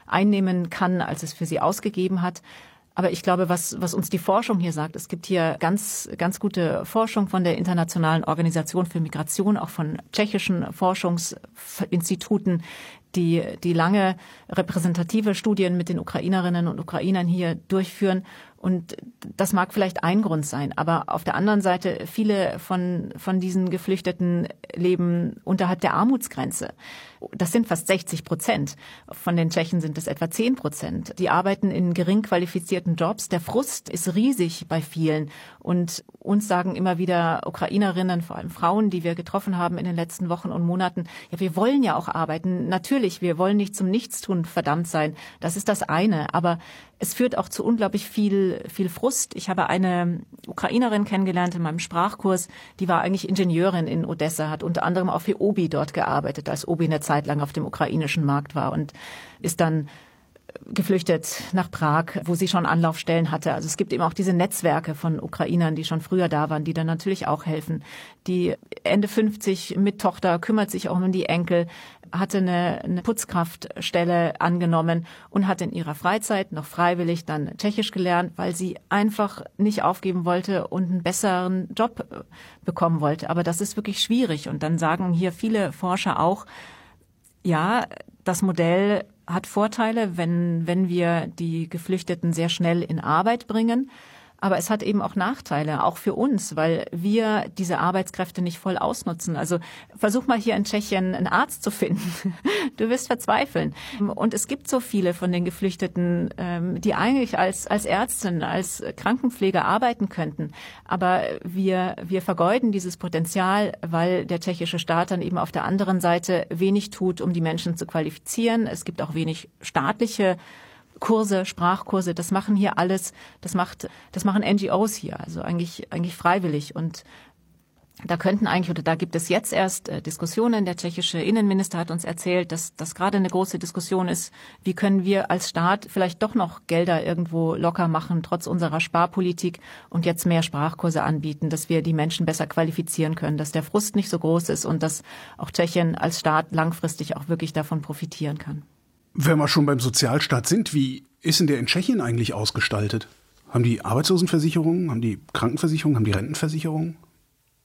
einnehmen kann, als es für sie ausgegeben hat. Aber ich glaube, was, was uns die Forschung hier sagt, es gibt hier ganz, ganz gute Forschung von der Internationalen Organisation für Migration, auch von tschechischen Forschungsinstituten, die, die lange repräsentative Studien mit den Ukrainerinnen und Ukrainern hier durchführen und das mag vielleicht ein Grund sein, aber auf der anderen Seite, viele von, von diesen Geflüchteten leben unterhalb der Armutsgrenze. Das sind fast 60 Prozent. Von den Tschechen sind es etwa 10 Prozent. Die arbeiten in gering qualifizierten Jobs. Der Frust ist riesig bei vielen. Und uns sagen immer wieder Ukrainerinnen, vor allem Frauen, die wir getroffen haben in den letzten Wochen und Monaten, ja, wir wollen ja auch arbeiten. Natürlich, wir wollen nicht zum Nichtstun verdammt sein. Das ist das eine. Aber es führt auch zu unglaublich viel, viel Frust. Ich habe eine Ukrainerin kennengelernt in meinem Sprachkurs, die war eigentlich Ingenieurin in Odessa, hat unter anderem auch für Obi dort gearbeitet, als Obi eine Zeit lang auf dem ukrainischen Markt war und ist dann geflüchtet nach Prag, wo sie schon Anlaufstellen hatte. Also es gibt eben auch diese Netzwerke von Ukrainern, die schon früher da waren, die dann natürlich auch helfen. Die Ende 50 mit Tochter kümmert sich auch um die Enkel, hatte eine, eine Putzkraftstelle angenommen und hat in ihrer Freizeit noch freiwillig dann Tschechisch gelernt, weil sie einfach nicht aufgeben wollte und einen besseren Job äh, bekommen wollte. Aber das ist wirklich schwierig. Und dann sagen hier viele Forscher auch, ja, das Modell hat Vorteile, wenn, wenn wir die Geflüchteten sehr schnell in Arbeit bringen. Aber es hat eben auch Nachteile, auch für uns, weil wir diese Arbeitskräfte nicht voll ausnutzen. Also versuch mal hier in Tschechien einen Arzt zu finden. Du wirst verzweifeln. Und es gibt so viele von den Geflüchteten, ähm, die eigentlich als, als Ärztin, als Krankenpfleger arbeiten könnten. Aber wir, wir vergeuden dieses Potenzial, weil der tschechische Staat dann eben auf der anderen Seite wenig tut, um die Menschen zu qualifizieren. Es gibt auch wenig staatliche Kurse, Sprachkurse, das machen hier alles, das macht, das machen NGOs hier, also eigentlich, eigentlich freiwillig und da könnten eigentlich oder da gibt es jetzt erst äh, Diskussionen. Der tschechische Innenminister hat uns erzählt, dass das gerade eine große Diskussion ist. Wie können wir als Staat vielleicht doch noch Gelder irgendwo locker machen, trotz unserer Sparpolitik und jetzt mehr Sprachkurse anbieten, dass wir die Menschen besser qualifizieren können, dass der Frust nicht so groß ist und dass auch Tschechien als Staat langfristig auch wirklich davon profitieren kann. Wenn wir schon beim Sozialstaat sind, wie ist denn der in Tschechien eigentlich ausgestaltet? Haben die Arbeitslosenversicherungen, haben die Krankenversicherungen, haben die Rentenversicherungen?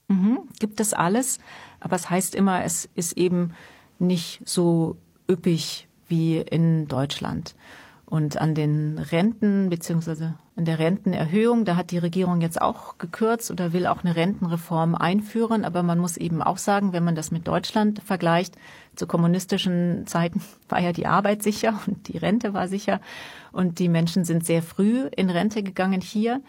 Mhm, gibt es alles, aber es heißt immer, es ist eben nicht so üppig wie in Deutschland. Und an den Renten beziehungsweise an der Rentenerhöhung, da hat die Regierung jetzt auch gekürzt oder will auch eine Rentenreform einführen. Aber man muss eben auch sagen, wenn man das mit Deutschland vergleicht, zu kommunistischen Zeiten war ja die Arbeit sicher und die Rente war sicher. Und die Menschen sind sehr früh in Rente gegangen hier.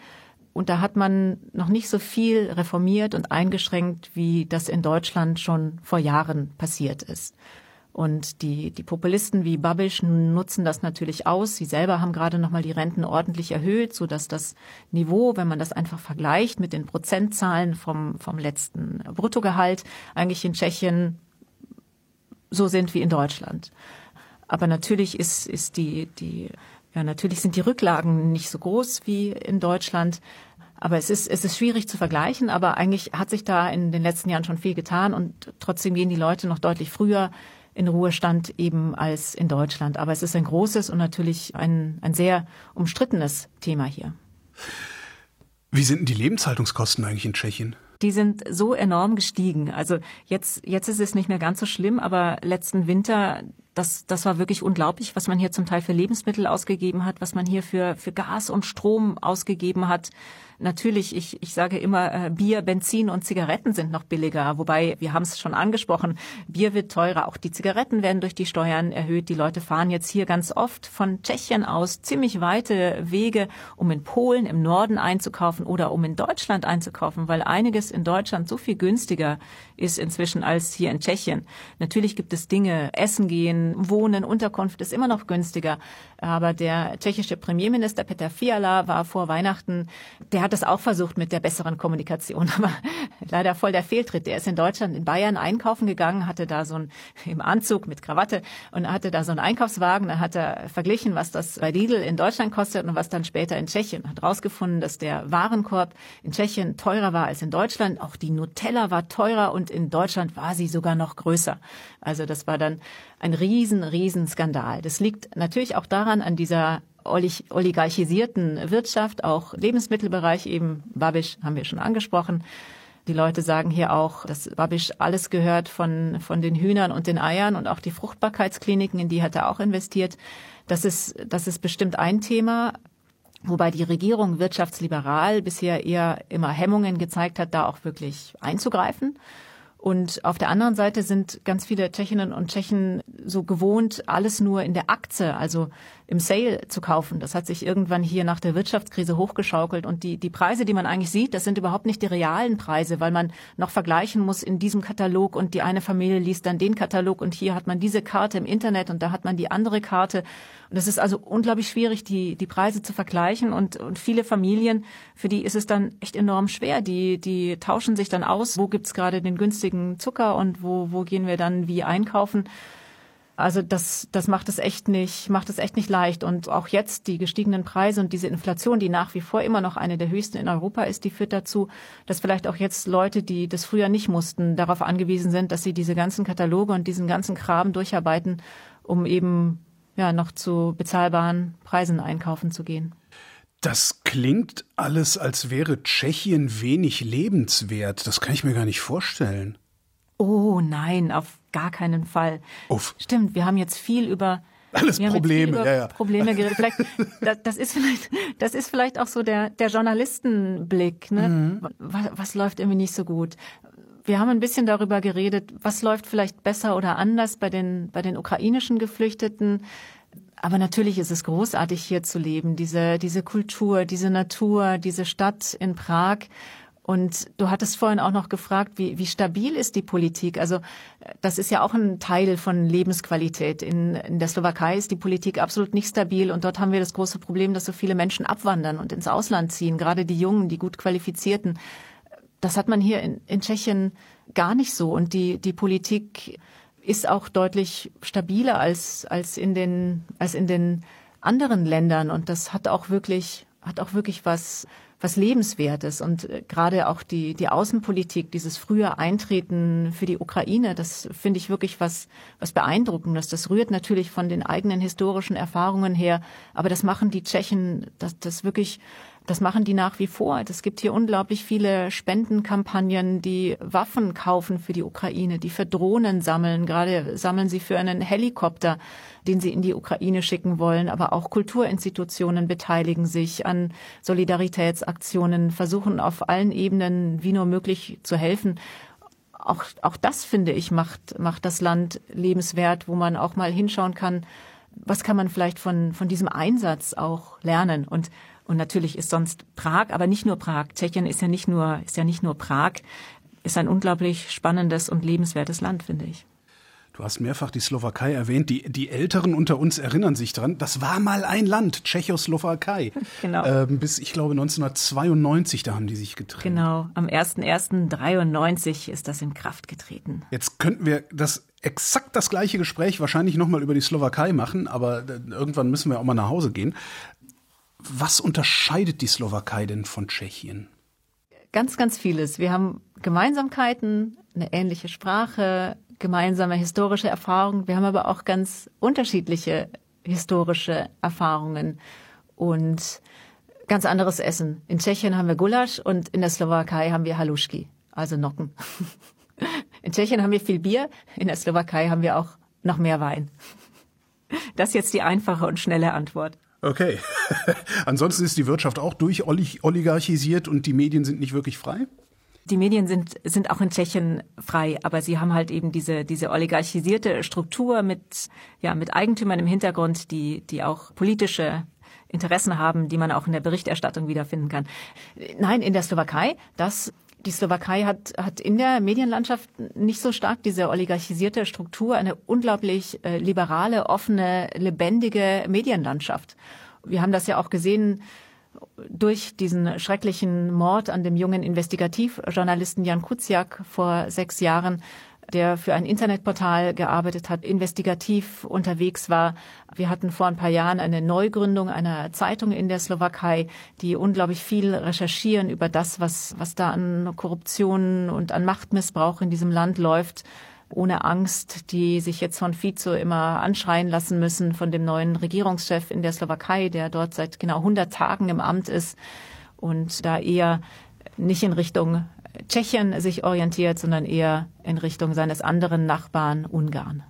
Und da hat man noch nicht so viel reformiert und eingeschränkt, wie das in Deutschland schon vor Jahren passiert ist. Und die, die Populisten wie Babisch nutzen das natürlich aus. Sie selber haben gerade nochmal die Renten ordentlich erhöht, so dass das Niveau, wenn man das einfach vergleicht mit den Prozentzahlen vom, vom letzten Bruttogehalt, eigentlich in Tschechien so sind wie in Deutschland. Aber natürlich ist, ist die, die, ja, natürlich sind die Rücklagen nicht so groß wie in Deutschland. Aber es ist, es ist schwierig zu vergleichen, aber eigentlich hat sich da in den letzten Jahren schon viel getan und trotzdem gehen die Leute noch deutlich früher in Ruhestand eben als in Deutschland. Aber es ist ein großes und natürlich ein, ein sehr umstrittenes Thema hier. Wie sind denn die Lebenshaltungskosten eigentlich in Tschechien? Die sind so enorm gestiegen. Also jetzt, jetzt ist es nicht mehr ganz so schlimm, aber letzten Winter, das, das war wirklich unglaublich, was man hier zum Teil für Lebensmittel ausgegeben hat, was man hier für, für Gas und Strom ausgegeben hat natürlich, ich, ich sage immer, äh, Bier, Benzin und Zigaretten sind noch billiger. Wobei, wir haben es schon angesprochen, Bier wird teurer, auch die Zigaretten werden durch die Steuern erhöht. Die Leute fahren jetzt hier ganz oft von Tschechien aus ziemlich weite Wege, um in Polen im Norden einzukaufen oder um in Deutschland einzukaufen, weil einiges in Deutschland so viel günstiger ist inzwischen als hier in Tschechien. Natürlich gibt es Dinge, Essen gehen, Wohnen, Unterkunft ist immer noch günstiger. Aber der tschechische Premierminister Peter Fiala war vor Weihnachten, der hat das auch versucht mit der besseren Kommunikation, aber leider voll der Fehltritt. Der ist in Deutschland, in Bayern einkaufen gegangen, hatte da so ein, im Anzug mit Krawatte und hatte da so einen Einkaufswagen. Da hat er verglichen, was das bei Lidl in Deutschland kostet und was dann später in Tschechien. Hat rausgefunden, dass der Warenkorb in Tschechien teurer war als in Deutschland. Auch die Nutella war teurer und in Deutschland war sie sogar noch größer. Also das war dann ein riesen, riesen Skandal. Das liegt natürlich auch daran, an dieser oligarchisierten Wirtschaft, auch Lebensmittelbereich eben, Babisch haben wir schon angesprochen. Die Leute sagen hier auch, dass Babisch alles gehört von, von den Hühnern und den Eiern und auch die Fruchtbarkeitskliniken, in die hat er auch investiert. Das ist, das ist bestimmt ein Thema. Wobei die Regierung wirtschaftsliberal bisher eher immer Hemmungen gezeigt hat, da auch wirklich einzugreifen. Und auf der anderen Seite sind ganz viele Tschechinnen und Tschechen so gewohnt, alles nur in der Aktie, also im Sale zu kaufen. Das hat sich irgendwann hier nach der Wirtschaftskrise hochgeschaukelt. Und die, die Preise, die man eigentlich sieht, das sind überhaupt nicht die realen Preise, weil man noch vergleichen muss in diesem Katalog und die eine Familie liest dann den Katalog und hier hat man diese Karte im Internet und da hat man die andere Karte. Und es ist also unglaublich schwierig, die, die Preise zu vergleichen. Und, und viele Familien, für die ist es dann echt enorm schwer. Die, die tauschen sich dann aus, wo gibt's gerade den günstigen Zucker und wo, wo gehen wir dann wie einkaufen. Also das, das macht es echt nicht, macht es echt nicht leicht. Und auch jetzt die gestiegenen Preise und diese Inflation, die nach wie vor immer noch eine der höchsten in Europa ist, die führt dazu, dass vielleicht auch jetzt Leute, die das früher nicht mussten, darauf angewiesen sind, dass sie diese ganzen Kataloge und diesen ganzen Kram durcharbeiten, um eben ja noch zu bezahlbaren Preisen einkaufen zu gehen. Das klingt alles, als wäre Tschechien wenig lebenswert. Das kann ich mir gar nicht vorstellen. Oh nein, auf gar keinen Fall. Uff. Stimmt, wir haben jetzt viel über alles Probleme, ja, ja. Probleme geredet. Vielleicht, das, das, ist vielleicht, das ist vielleicht auch so der, der Journalistenblick. Ne? Mhm. Was, was läuft irgendwie nicht so gut? Wir haben ein bisschen darüber geredet, was läuft vielleicht besser oder anders bei den, bei den ukrainischen Geflüchteten. Aber natürlich ist es großartig, hier zu leben. Diese, diese Kultur, diese Natur, diese Stadt in Prag. Und du hattest vorhin auch noch gefragt, wie, wie stabil ist die Politik? Also das ist ja auch ein Teil von Lebensqualität. In, in der Slowakei ist die Politik absolut nicht stabil und dort haben wir das große Problem, dass so viele Menschen abwandern und ins Ausland ziehen, gerade die Jungen, die gut qualifizierten. das hat man hier in, in Tschechien gar nicht so. Und die, die Politik ist auch deutlich stabiler als, als in den, als in den anderen Ländern. Und das hat auch wirklich, hat auch wirklich was, was Lebenswertes. Und äh, gerade auch die, die Außenpolitik, dieses frühe Eintreten für die Ukraine, das finde ich wirklich was, was Beeindruckendes. Das rührt natürlich von den eigenen historischen Erfahrungen her. Aber das machen die Tschechen, das, das wirklich das machen die nach wie vor. Es gibt hier unglaublich viele Spendenkampagnen, die Waffen kaufen für die Ukraine, die für Drohnen sammeln. Gerade sammeln sie für einen Helikopter, den sie in die Ukraine schicken wollen. Aber auch Kulturinstitutionen beteiligen sich an Solidaritätsaktionen, versuchen auf allen Ebenen wie nur möglich zu helfen auch, auch das finde ich macht, macht das Land lebenswert, wo man auch mal hinschauen kann, was kann man vielleicht von, von diesem Einsatz auch lernen. Und und natürlich ist sonst Prag, aber nicht nur Prag. Tschechien ist ja nicht nur, ist ja nicht nur Prag, ist ein unglaublich spannendes und lebenswertes Land, finde ich. Du hast mehrfach die Slowakei erwähnt. Die, die Älteren unter uns erinnern sich dran. Das war mal ein Land, Tschechoslowakei. Genau. Ähm, bis, ich glaube, 1992, da haben die sich getrennt. Genau. Am 01.01.93 ist das in Kraft getreten. Jetzt könnten wir das exakt das gleiche Gespräch wahrscheinlich nochmal über die Slowakei machen, aber äh, irgendwann müssen wir auch mal nach Hause gehen. Was unterscheidet die Slowakei denn von Tschechien? Ganz, ganz vieles. Wir haben Gemeinsamkeiten, eine ähnliche Sprache, gemeinsame historische Erfahrungen. Wir haben aber auch ganz unterschiedliche historische Erfahrungen und ganz anderes Essen. In Tschechien haben wir Gulasch und in der Slowakei haben wir Haluschki, also Nocken. In Tschechien haben wir viel Bier, in der Slowakei haben wir auch noch mehr Wein. Das ist jetzt die einfache und schnelle Antwort. Okay. Ansonsten ist die Wirtschaft auch durcholigarchisiert und die Medien sind nicht wirklich frei? Die Medien sind, sind auch in Tschechien frei, aber sie haben halt eben diese, diese oligarchisierte Struktur mit, ja, mit Eigentümern im Hintergrund, die, die auch politische Interessen haben, die man auch in der Berichterstattung wiederfinden kann. Nein, in der Slowakei, das die Slowakei hat, hat in der Medienlandschaft nicht so stark diese oligarchisierte Struktur, eine unglaublich äh, liberale, offene, lebendige Medienlandschaft. Wir haben das ja auch gesehen durch diesen schrecklichen Mord an dem jungen Investigativjournalisten Jan Kuciak vor sechs Jahren der für ein Internetportal gearbeitet hat, investigativ unterwegs war. Wir hatten vor ein paar Jahren eine Neugründung einer Zeitung in der Slowakei, die unglaublich viel recherchieren über das, was, was da an Korruption und an Machtmissbrauch in diesem Land läuft ohne Angst, die sich jetzt von Fico immer anschreien lassen müssen, von dem neuen Regierungschef in der Slowakei, der dort seit genau 100 Tagen im Amt ist und da eher nicht in Richtung Tschechien sich orientiert, sondern eher in Richtung seines anderen Nachbarn Ungarn.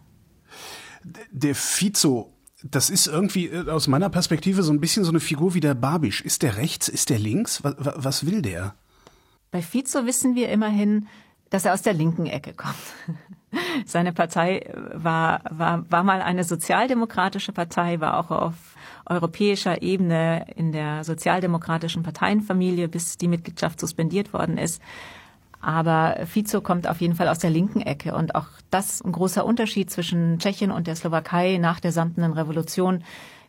Der Fico, das ist irgendwie äh, aus meiner Perspektive so ein bisschen so eine Figur wie der Babisch. Ist der rechts, ist der links? Was, was will der? Bei Fico wissen wir immerhin, dass er aus der linken Ecke kommt. Seine Partei war, war, war mal eine sozialdemokratische Partei, war auch auf europäischer Ebene in der sozialdemokratischen Parteienfamilie, bis die Mitgliedschaft suspendiert worden ist. Aber Fico kommt auf jeden Fall aus der linken Ecke. Und auch das ein großer Unterschied zwischen Tschechien und der Slowakei nach der samtenen Revolution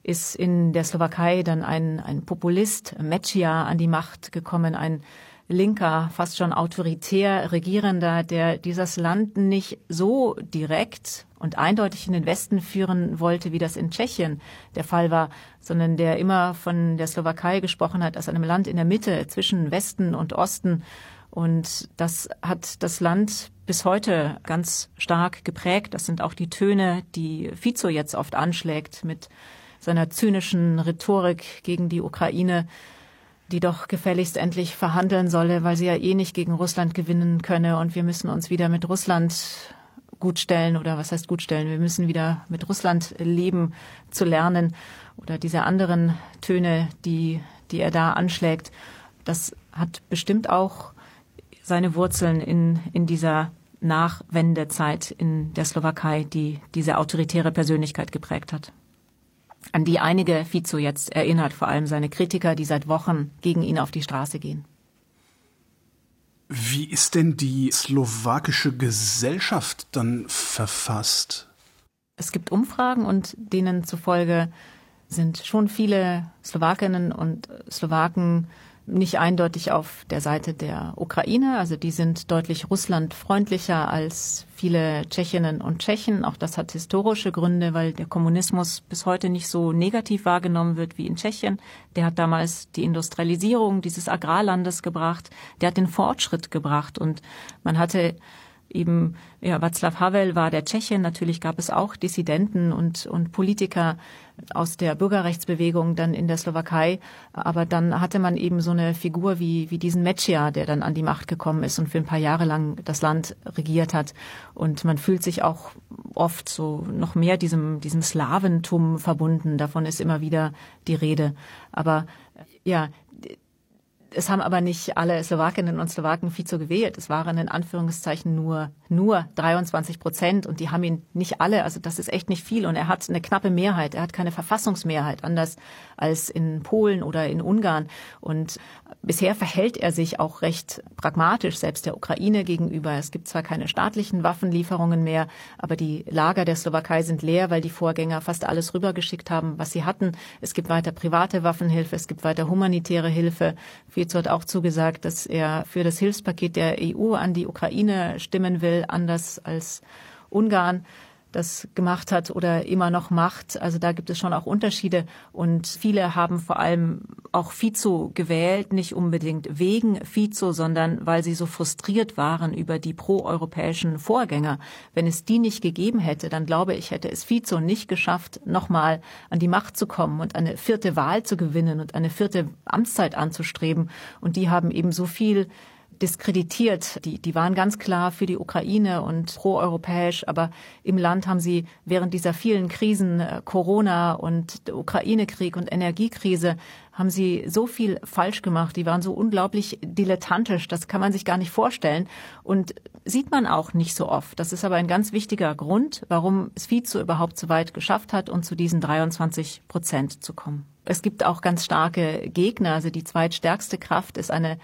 ist in der Slowakei dann ein, ein Populist, Meccia, an die Macht gekommen, ein linker, fast schon autoritär Regierender, der dieses Land nicht so direkt und eindeutig in den Westen führen wollte, wie das in Tschechien der Fall war, sondern der immer von der Slowakei gesprochen hat als einem Land in der Mitte zwischen Westen und Osten. Und das hat das Land bis heute ganz stark geprägt. Das sind auch die Töne, die Fico jetzt oft anschlägt mit seiner zynischen Rhetorik gegen die Ukraine die doch gefälligst endlich verhandeln solle, weil sie ja eh nicht gegen Russland gewinnen könne und wir müssen uns wieder mit Russland gut stellen oder was heißt gut stellen? Wir müssen wieder mit Russland leben zu lernen oder diese anderen Töne, die, die er da anschlägt. Das hat bestimmt auch seine Wurzeln in, in dieser Nachwendezeit in der Slowakei, die diese autoritäre Persönlichkeit geprägt hat an die einige Fico jetzt erinnert, vor allem seine Kritiker, die seit Wochen gegen ihn auf die Straße gehen. Wie ist denn die slowakische Gesellschaft dann verfasst? Es gibt Umfragen und denen zufolge sind schon viele Slowakinnen und Slowaken nicht eindeutig auf der Seite der Ukraine. Also die sind deutlich russlandfreundlicher als viele Tschechinnen und Tschechen. Auch das hat historische Gründe, weil der Kommunismus bis heute nicht so negativ wahrgenommen wird wie in Tschechien. Der hat damals die Industrialisierung dieses Agrarlandes gebracht. Der hat den Fortschritt gebracht und man hatte eben, ja, Václav Havel war der Tscheche. Natürlich gab es auch Dissidenten und, und Politiker aus der Bürgerrechtsbewegung dann in der Slowakei. Aber dann hatte man eben so eine Figur wie, wie diesen Meccia, der dann an die Macht gekommen ist und für ein paar Jahre lang das Land regiert hat. Und man fühlt sich auch oft so noch mehr diesem, diesem Slaventum verbunden. Davon ist immer wieder die Rede. Aber ja, es haben aber nicht alle Slowakinnen und Slowaken Fico gewählt. Es waren in Anführungszeichen nur, nur 23 Prozent und die haben ihn nicht alle. Also das ist echt nicht viel und er hat eine knappe Mehrheit. Er hat keine Verfassungsmehrheit, anders als in Polen oder in Ungarn. Und bisher verhält er sich auch recht pragmatisch, selbst der Ukraine gegenüber. Es gibt zwar keine staatlichen Waffenlieferungen mehr, aber die Lager der Slowakei sind leer, weil die Vorgänger fast alles rübergeschickt haben, was sie hatten. Es gibt weiter private Waffenhilfe, es gibt weiter humanitäre Hilfe Fico hat auch zugesagt, dass er für das Hilfspaket der EU an die Ukraine stimmen will, anders als Ungarn das gemacht hat oder immer noch macht. Also da gibt es schon auch Unterschiede. Und viele haben vor allem auch Fico gewählt, nicht unbedingt wegen Fico, sondern weil sie so frustriert waren über die proeuropäischen Vorgänger. Wenn es die nicht gegeben hätte, dann glaube ich, hätte es Fico nicht geschafft, nochmal an die Macht zu kommen und eine vierte Wahl zu gewinnen und eine vierte Amtszeit anzustreben. Und die haben eben so viel diskreditiert. Die, die waren ganz klar für die Ukraine und proeuropäisch, aber im Land haben sie während dieser vielen Krisen, äh, Corona und Ukraine-Krieg und Energiekrise, haben sie so viel falsch gemacht. Die waren so unglaublich dilettantisch. Das kann man sich gar nicht vorstellen und sieht man auch nicht so oft. Das ist aber ein ganz wichtiger Grund, warum es Vizo überhaupt so weit geschafft hat und zu diesen 23 Prozent zu kommen. Es gibt auch ganz starke Gegner. Also die zweitstärkste Kraft ist eine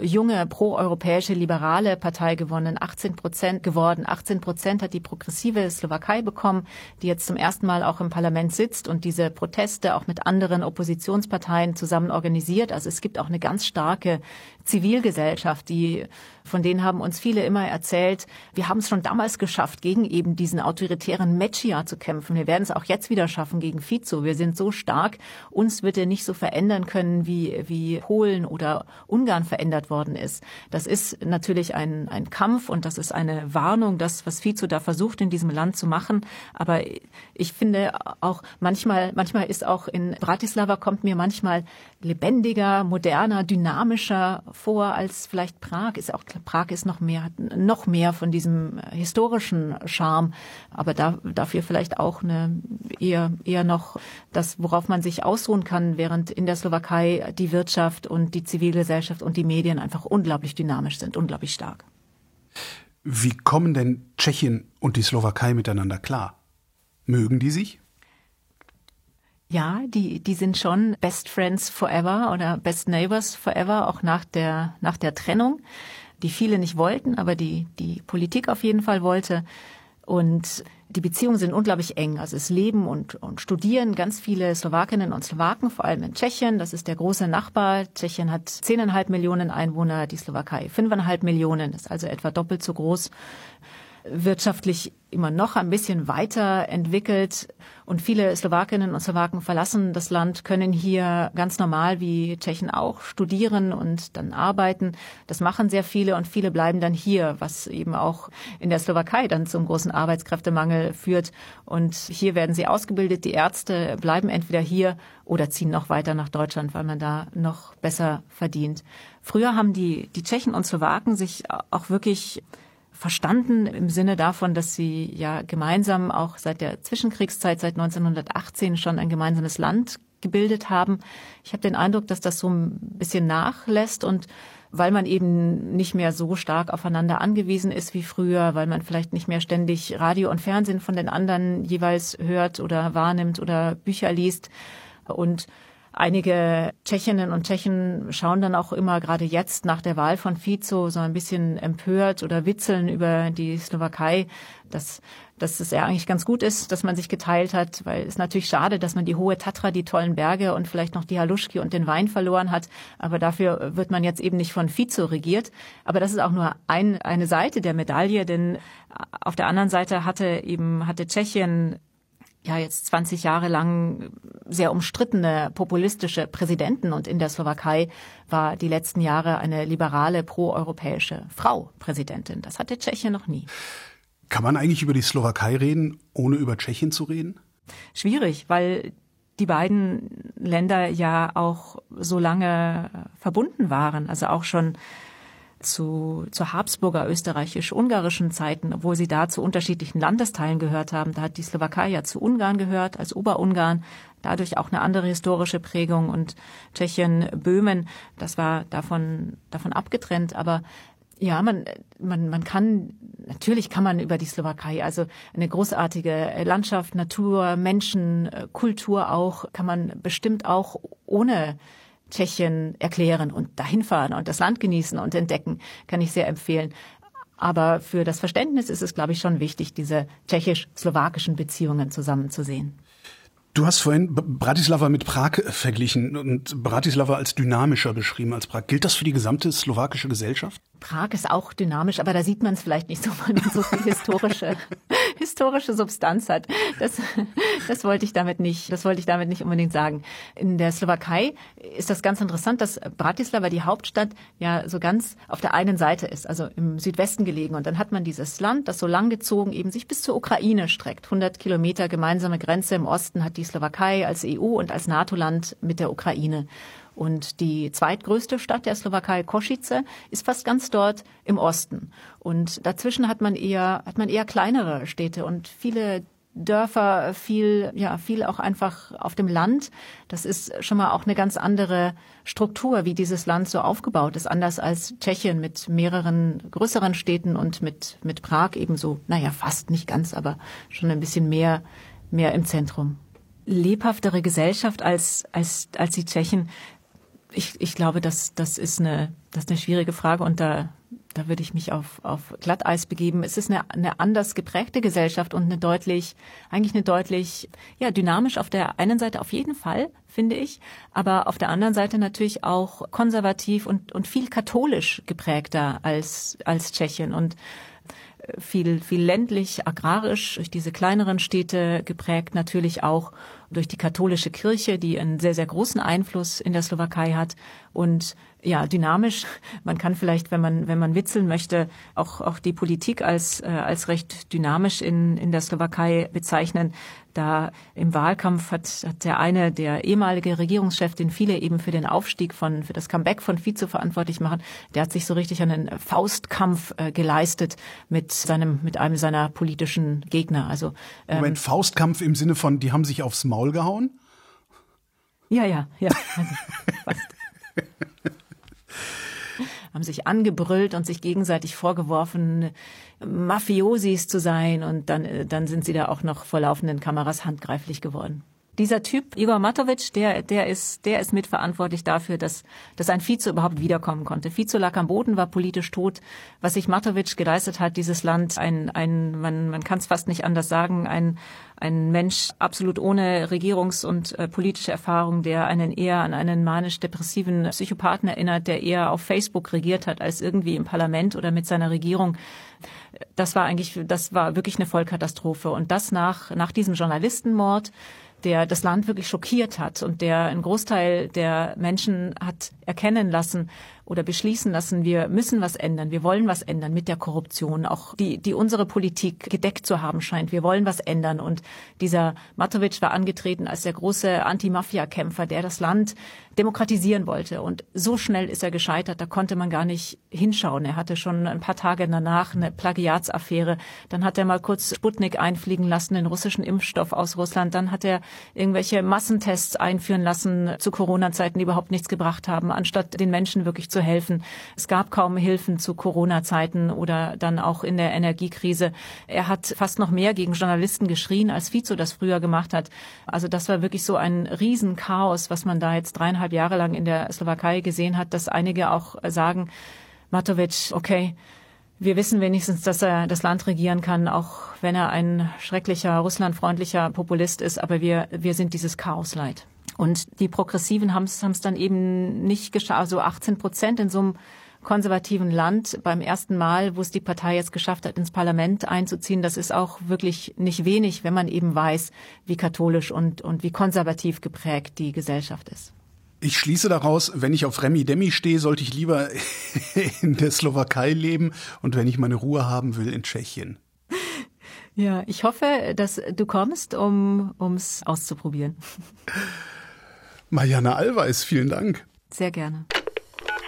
junge proeuropäische liberale Partei gewonnen, 18 Prozent geworden. 18 Prozent hat die progressive Slowakei bekommen, die jetzt zum ersten Mal auch im Parlament sitzt und diese Proteste auch mit anderen Oppositionsparteien zusammen organisiert. Also es gibt auch eine ganz starke Zivilgesellschaft, die von denen haben uns viele immer erzählt, wir haben es schon damals geschafft, gegen eben diesen autoritären Meccia zu kämpfen. Wir werden es auch jetzt wieder schaffen gegen Fico. Wir sind so stark, uns wird er nicht so verändern können, wie, wie Polen oder Ungarn verändert worden ist. Das ist natürlich ein, ein Kampf und das ist eine Warnung, das, was Fico da versucht, in diesem Land zu machen. Aber ich finde auch manchmal, manchmal ist auch in Bratislava kommt mir manchmal lebendiger, moderner, dynamischer vor als vielleicht Prag. Ist auch Prag ist noch mehr noch mehr von diesem historischen Charme, aber da, dafür vielleicht auch eine eher eher noch das, worauf man sich ausruhen kann, während in der Slowakei die Wirtschaft und die Zivilgesellschaft und die Medien einfach unglaublich dynamisch sind, unglaublich stark. Wie kommen denn Tschechien und die Slowakei miteinander klar? Mögen die sich? Ja, die, die sind schon Best Friends Forever oder Best Neighbors Forever, auch nach der, nach der Trennung, die viele nicht wollten, aber die, die Politik auf jeden Fall wollte. Und die Beziehungen sind unglaublich eng. Also es leben und, und studieren ganz viele Slowakinnen und Slowaken, vor allem in Tschechien. Das ist der große Nachbar. Tschechien hat zehneinhalb Millionen Einwohner, die Slowakei fünfeinhalb Millionen, ist also etwa doppelt so groß wirtschaftlich immer noch ein bisschen weiter entwickelt und viele Slowakinnen und Slowaken verlassen das Land, können hier ganz normal wie Tschechen auch studieren und dann arbeiten. Das machen sehr viele und viele bleiben dann hier, was eben auch in der Slowakei dann zum großen Arbeitskräftemangel führt. Und hier werden sie ausgebildet. Die Ärzte bleiben entweder hier oder ziehen noch weiter nach Deutschland, weil man da noch besser verdient. Früher haben die, die Tschechen und Slowaken sich auch wirklich verstanden im Sinne davon, dass sie ja gemeinsam auch seit der Zwischenkriegszeit, seit 1918 schon ein gemeinsames Land gebildet haben. Ich habe den Eindruck, dass das so ein bisschen nachlässt und weil man eben nicht mehr so stark aufeinander angewiesen ist wie früher, weil man vielleicht nicht mehr ständig Radio und Fernsehen von den anderen jeweils hört oder wahrnimmt oder Bücher liest und Einige Tschechinnen und Tschechen schauen dann auch immer gerade jetzt nach der Wahl von Fico so ein bisschen empört oder witzeln über die Slowakei, dass dass es ja eigentlich ganz gut ist, dass man sich geteilt hat, weil es natürlich schade, dass man die hohe Tatra, die tollen Berge und vielleicht noch die Haluschki und den Wein verloren hat. Aber dafür wird man jetzt eben nicht von Vizo regiert. Aber das ist auch nur ein, eine Seite der Medaille, denn auf der anderen Seite hatte eben, hatte Tschechien ja jetzt 20 Jahre lang sehr umstrittene populistische Präsidenten und in der Slowakei war die letzten Jahre eine liberale proeuropäische Frau Präsidentin. Das hatte Tschechien noch nie. Kann man eigentlich über die Slowakei reden, ohne über Tschechien zu reden? Schwierig, weil die beiden Länder ja auch so lange verbunden waren, also auch schon zu, zu Habsburger österreichisch-ungarischen Zeiten, obwohl sie da zu unterschiedlichen Landesteilen gehört haben. Da hat die Slowakei ja zu Ungarn gehört, als Oberungarn, dadurch auch eine andere historische Prägung und Tschechien, Böhmen, das war davon, davon abgetrennt. Aber ja, man, man, man kann, natürlich kann man über die Slowakei, also eine großartige Landschaft, Natur, Menschen, Kultur auch, kann man bestimmt auch ohne Tschechien erklären und dahin fahren und das Land genießen und entdecken, kann ich sehr empfehlen. Aber für das Verständnis ist es, glaube ich, schon wichtig, diese tschechisch-slowakischen Beziehungen zusammenzusehen. Du hast vorhin Bratislava mit Prag verglichen und Bratislava als dynamischer beschrieben als Prag. Gilt das für die gesamte slowakische Gesellschaft? Prag ist auch dynamisch, aber da sieht man es vielleicht nicht so, weil man so viel historische, historische Substanz hat. Das, das wollte ich damit nicht, das wollte ich damit nicht unbedingt sagen. In der Slowakei ist das ganz interessant, dass Bratislava, die Hauptstadt, ja so ganz auf der einen Seite ist, also im Südwesten gelegen. Und dann hat man dieses Land, das so langgezogen eben sich bis zur Ukraine streckt. 100 Kilometer gemeinsame Grenze im Osten hat die Slowakei als EU und als NATO-Land mit der Ukraine. Und die zweitgrößte Stadt der Slowakei, Kosice, ist fast ganz dort im Osten. Und dazwischen hat man eher, hat man eher kleinere Städte und viele Dörfer, viel, ja, viel auch einfach auf dem Land. Das ist schon mal auch eine ganz andere Struktur, wie dieses Land so aufgebaut ist, anders als Tschechien mit mehreren größeren Städten und mit, mit Prag ebenso, naja, fast nicht ganz, aber schon ein bisschen mehr, mehr im Zentrum. Lebhaftere Gesellschaft als, als, als die Tschechen ich, ich glaube, das, das, ist eine, das ist eine schwierige Frage und da, da würde ich mich auf, auf Glatteis begeben. Es ist eine, eine anders geprägte Gesellschaft und eine deutlich, eigentlich eine deutlich, ja, dynamisch auf der einen Seite auf jeden Fall, finde ich, aber auf der anderen Seite natürlich auch konservativ und, und viel katholisch geprägter als, als Tschechien und viel, viel ländlich, agrarisch, durch diese kleineren Städte geprägt, natürlich auch durch die katholische Kirche, die einen sehr, sehr großen Einfluss in der Slowakei hat und ja, dynamisch. Man kann vielleicht, wenn man, wenn man witzeln möchte, auch, auch die Politik als, äh, als recht dynamisch in, in der Slowakei bezeichnen. Da im Wahlkampf hat, hat der eine, der ehemalige Regierungschef, den viele eben für den Aufstieg von, für das Comeback von Vize verantwortlich machen, der hat sich so richtig einen Faustkampf äh, geleistet mit seinem, mit einem seiner politischen Gegner. Also, ähm, Moment, Faustkampf im Sinne von, die haben sich aufs Maul gehauen? Ja, ja, ja. Also, fast. Haben sich angebrüllt und sich gegenseitig vorgeworfen, Mafiosis zu sein und dann, äh, dann sind sie da auch noch vor laufenden Kameras handgreiflich geworden. Dieser Typ, Igor Matovic, der, der ist, der ist mitverantwortlich dafür, dass, dass ein Vize überhaupt wiederkommen konnte. Vize lag am Boden, war politisch tot. Was sich Matovic geleistet hat, dieses Land, ein, ein, man, man kann es fast nicht anders sagen, ein, ein Mensch absolut ohne Regierungs- und äh, politische Erfahrung, der einen eher an einen manisch-depressiven Psychopathen erinnert, der eher auf Facebook regiert hat als irgendwie im Parlament oder mit seiner Regierung. Das war eigentlich, das war wirklich eine Vollkatastrophe. Und das nach, nach diesem Journalistenmord, der das Land wirklich schockiert hat und der einen Großteil der Menschen hat erkennen lassen, oder beschließen lassen, wir müssen was ändern, wir wollen was ändern mit der Korruption, auch die, die unsere Politik gedeckt zu haben scheint. Wir wollen was ändern. Und dieser Matovic war angetreten als der große Anti-Mafia-Kämpfer, der das Land demokratisieren wollte. Und so schnell ist er gescheitert, da konnte man gar nicht hinschauen. Er hatte schon ein paar Tage danach eine Plagiatsaffäre. Dann hat er mal kurz Sputnik einfliegen lassen, den russischen Impfstoff aus Russland. Dann hat er irgendwelche Massentests einführen lassen zu Corona-Zeiten, die überhaupt nichts gebracht haben, anstatt den Menschen wirklich zu helfen. Es gab kaum Hilfen zu Corona-Zeiten oder dann auch in der Energiekrise. Er hat fast noch mehr gegen Journalisten geschrien, als Fico das früher gemacht hat. Also das war wirklich so ein Riesenchaos, was man da jetzt dreieinhalb Jahre lang in der Slowakei gesehen hat, dass einige auch sagen, Matovic, okay, wir wissen wenigstens, dass er das Land regieren kann, auch wenn er ein schrecklicher, russlandfreundlicher Populist ist. Aber wir, wir sind dieses Chaos leid. Und die Progressiven haben es dann eben nicht geschafft, also 18 Prozent in so einem konservativen Land beim ersten Mal, wo es die Partei jetzt geschafft hat, ins Parlament einzuziehen. Das ist auch wirklich nicht wenig, wenn man eben weiß, wie katholisch und, und wie konservativ geprägt die Gesellschaft ist. Ich schließe daraus, wenn ich auf Remi Demi stehe, sollte ich lieber in der Slowakei leben und wenn ich meine Ruhe haben will, in Tschechien. Ja, ich hoffe, dass du kommst, um ums auszuprobieren. Mariana Alweis, vielen Dank. Sehr gerne.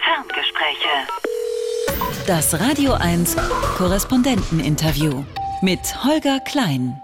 Ferngespräche. Das Radio 1 Korrespondenteninterview mit Holger Klein.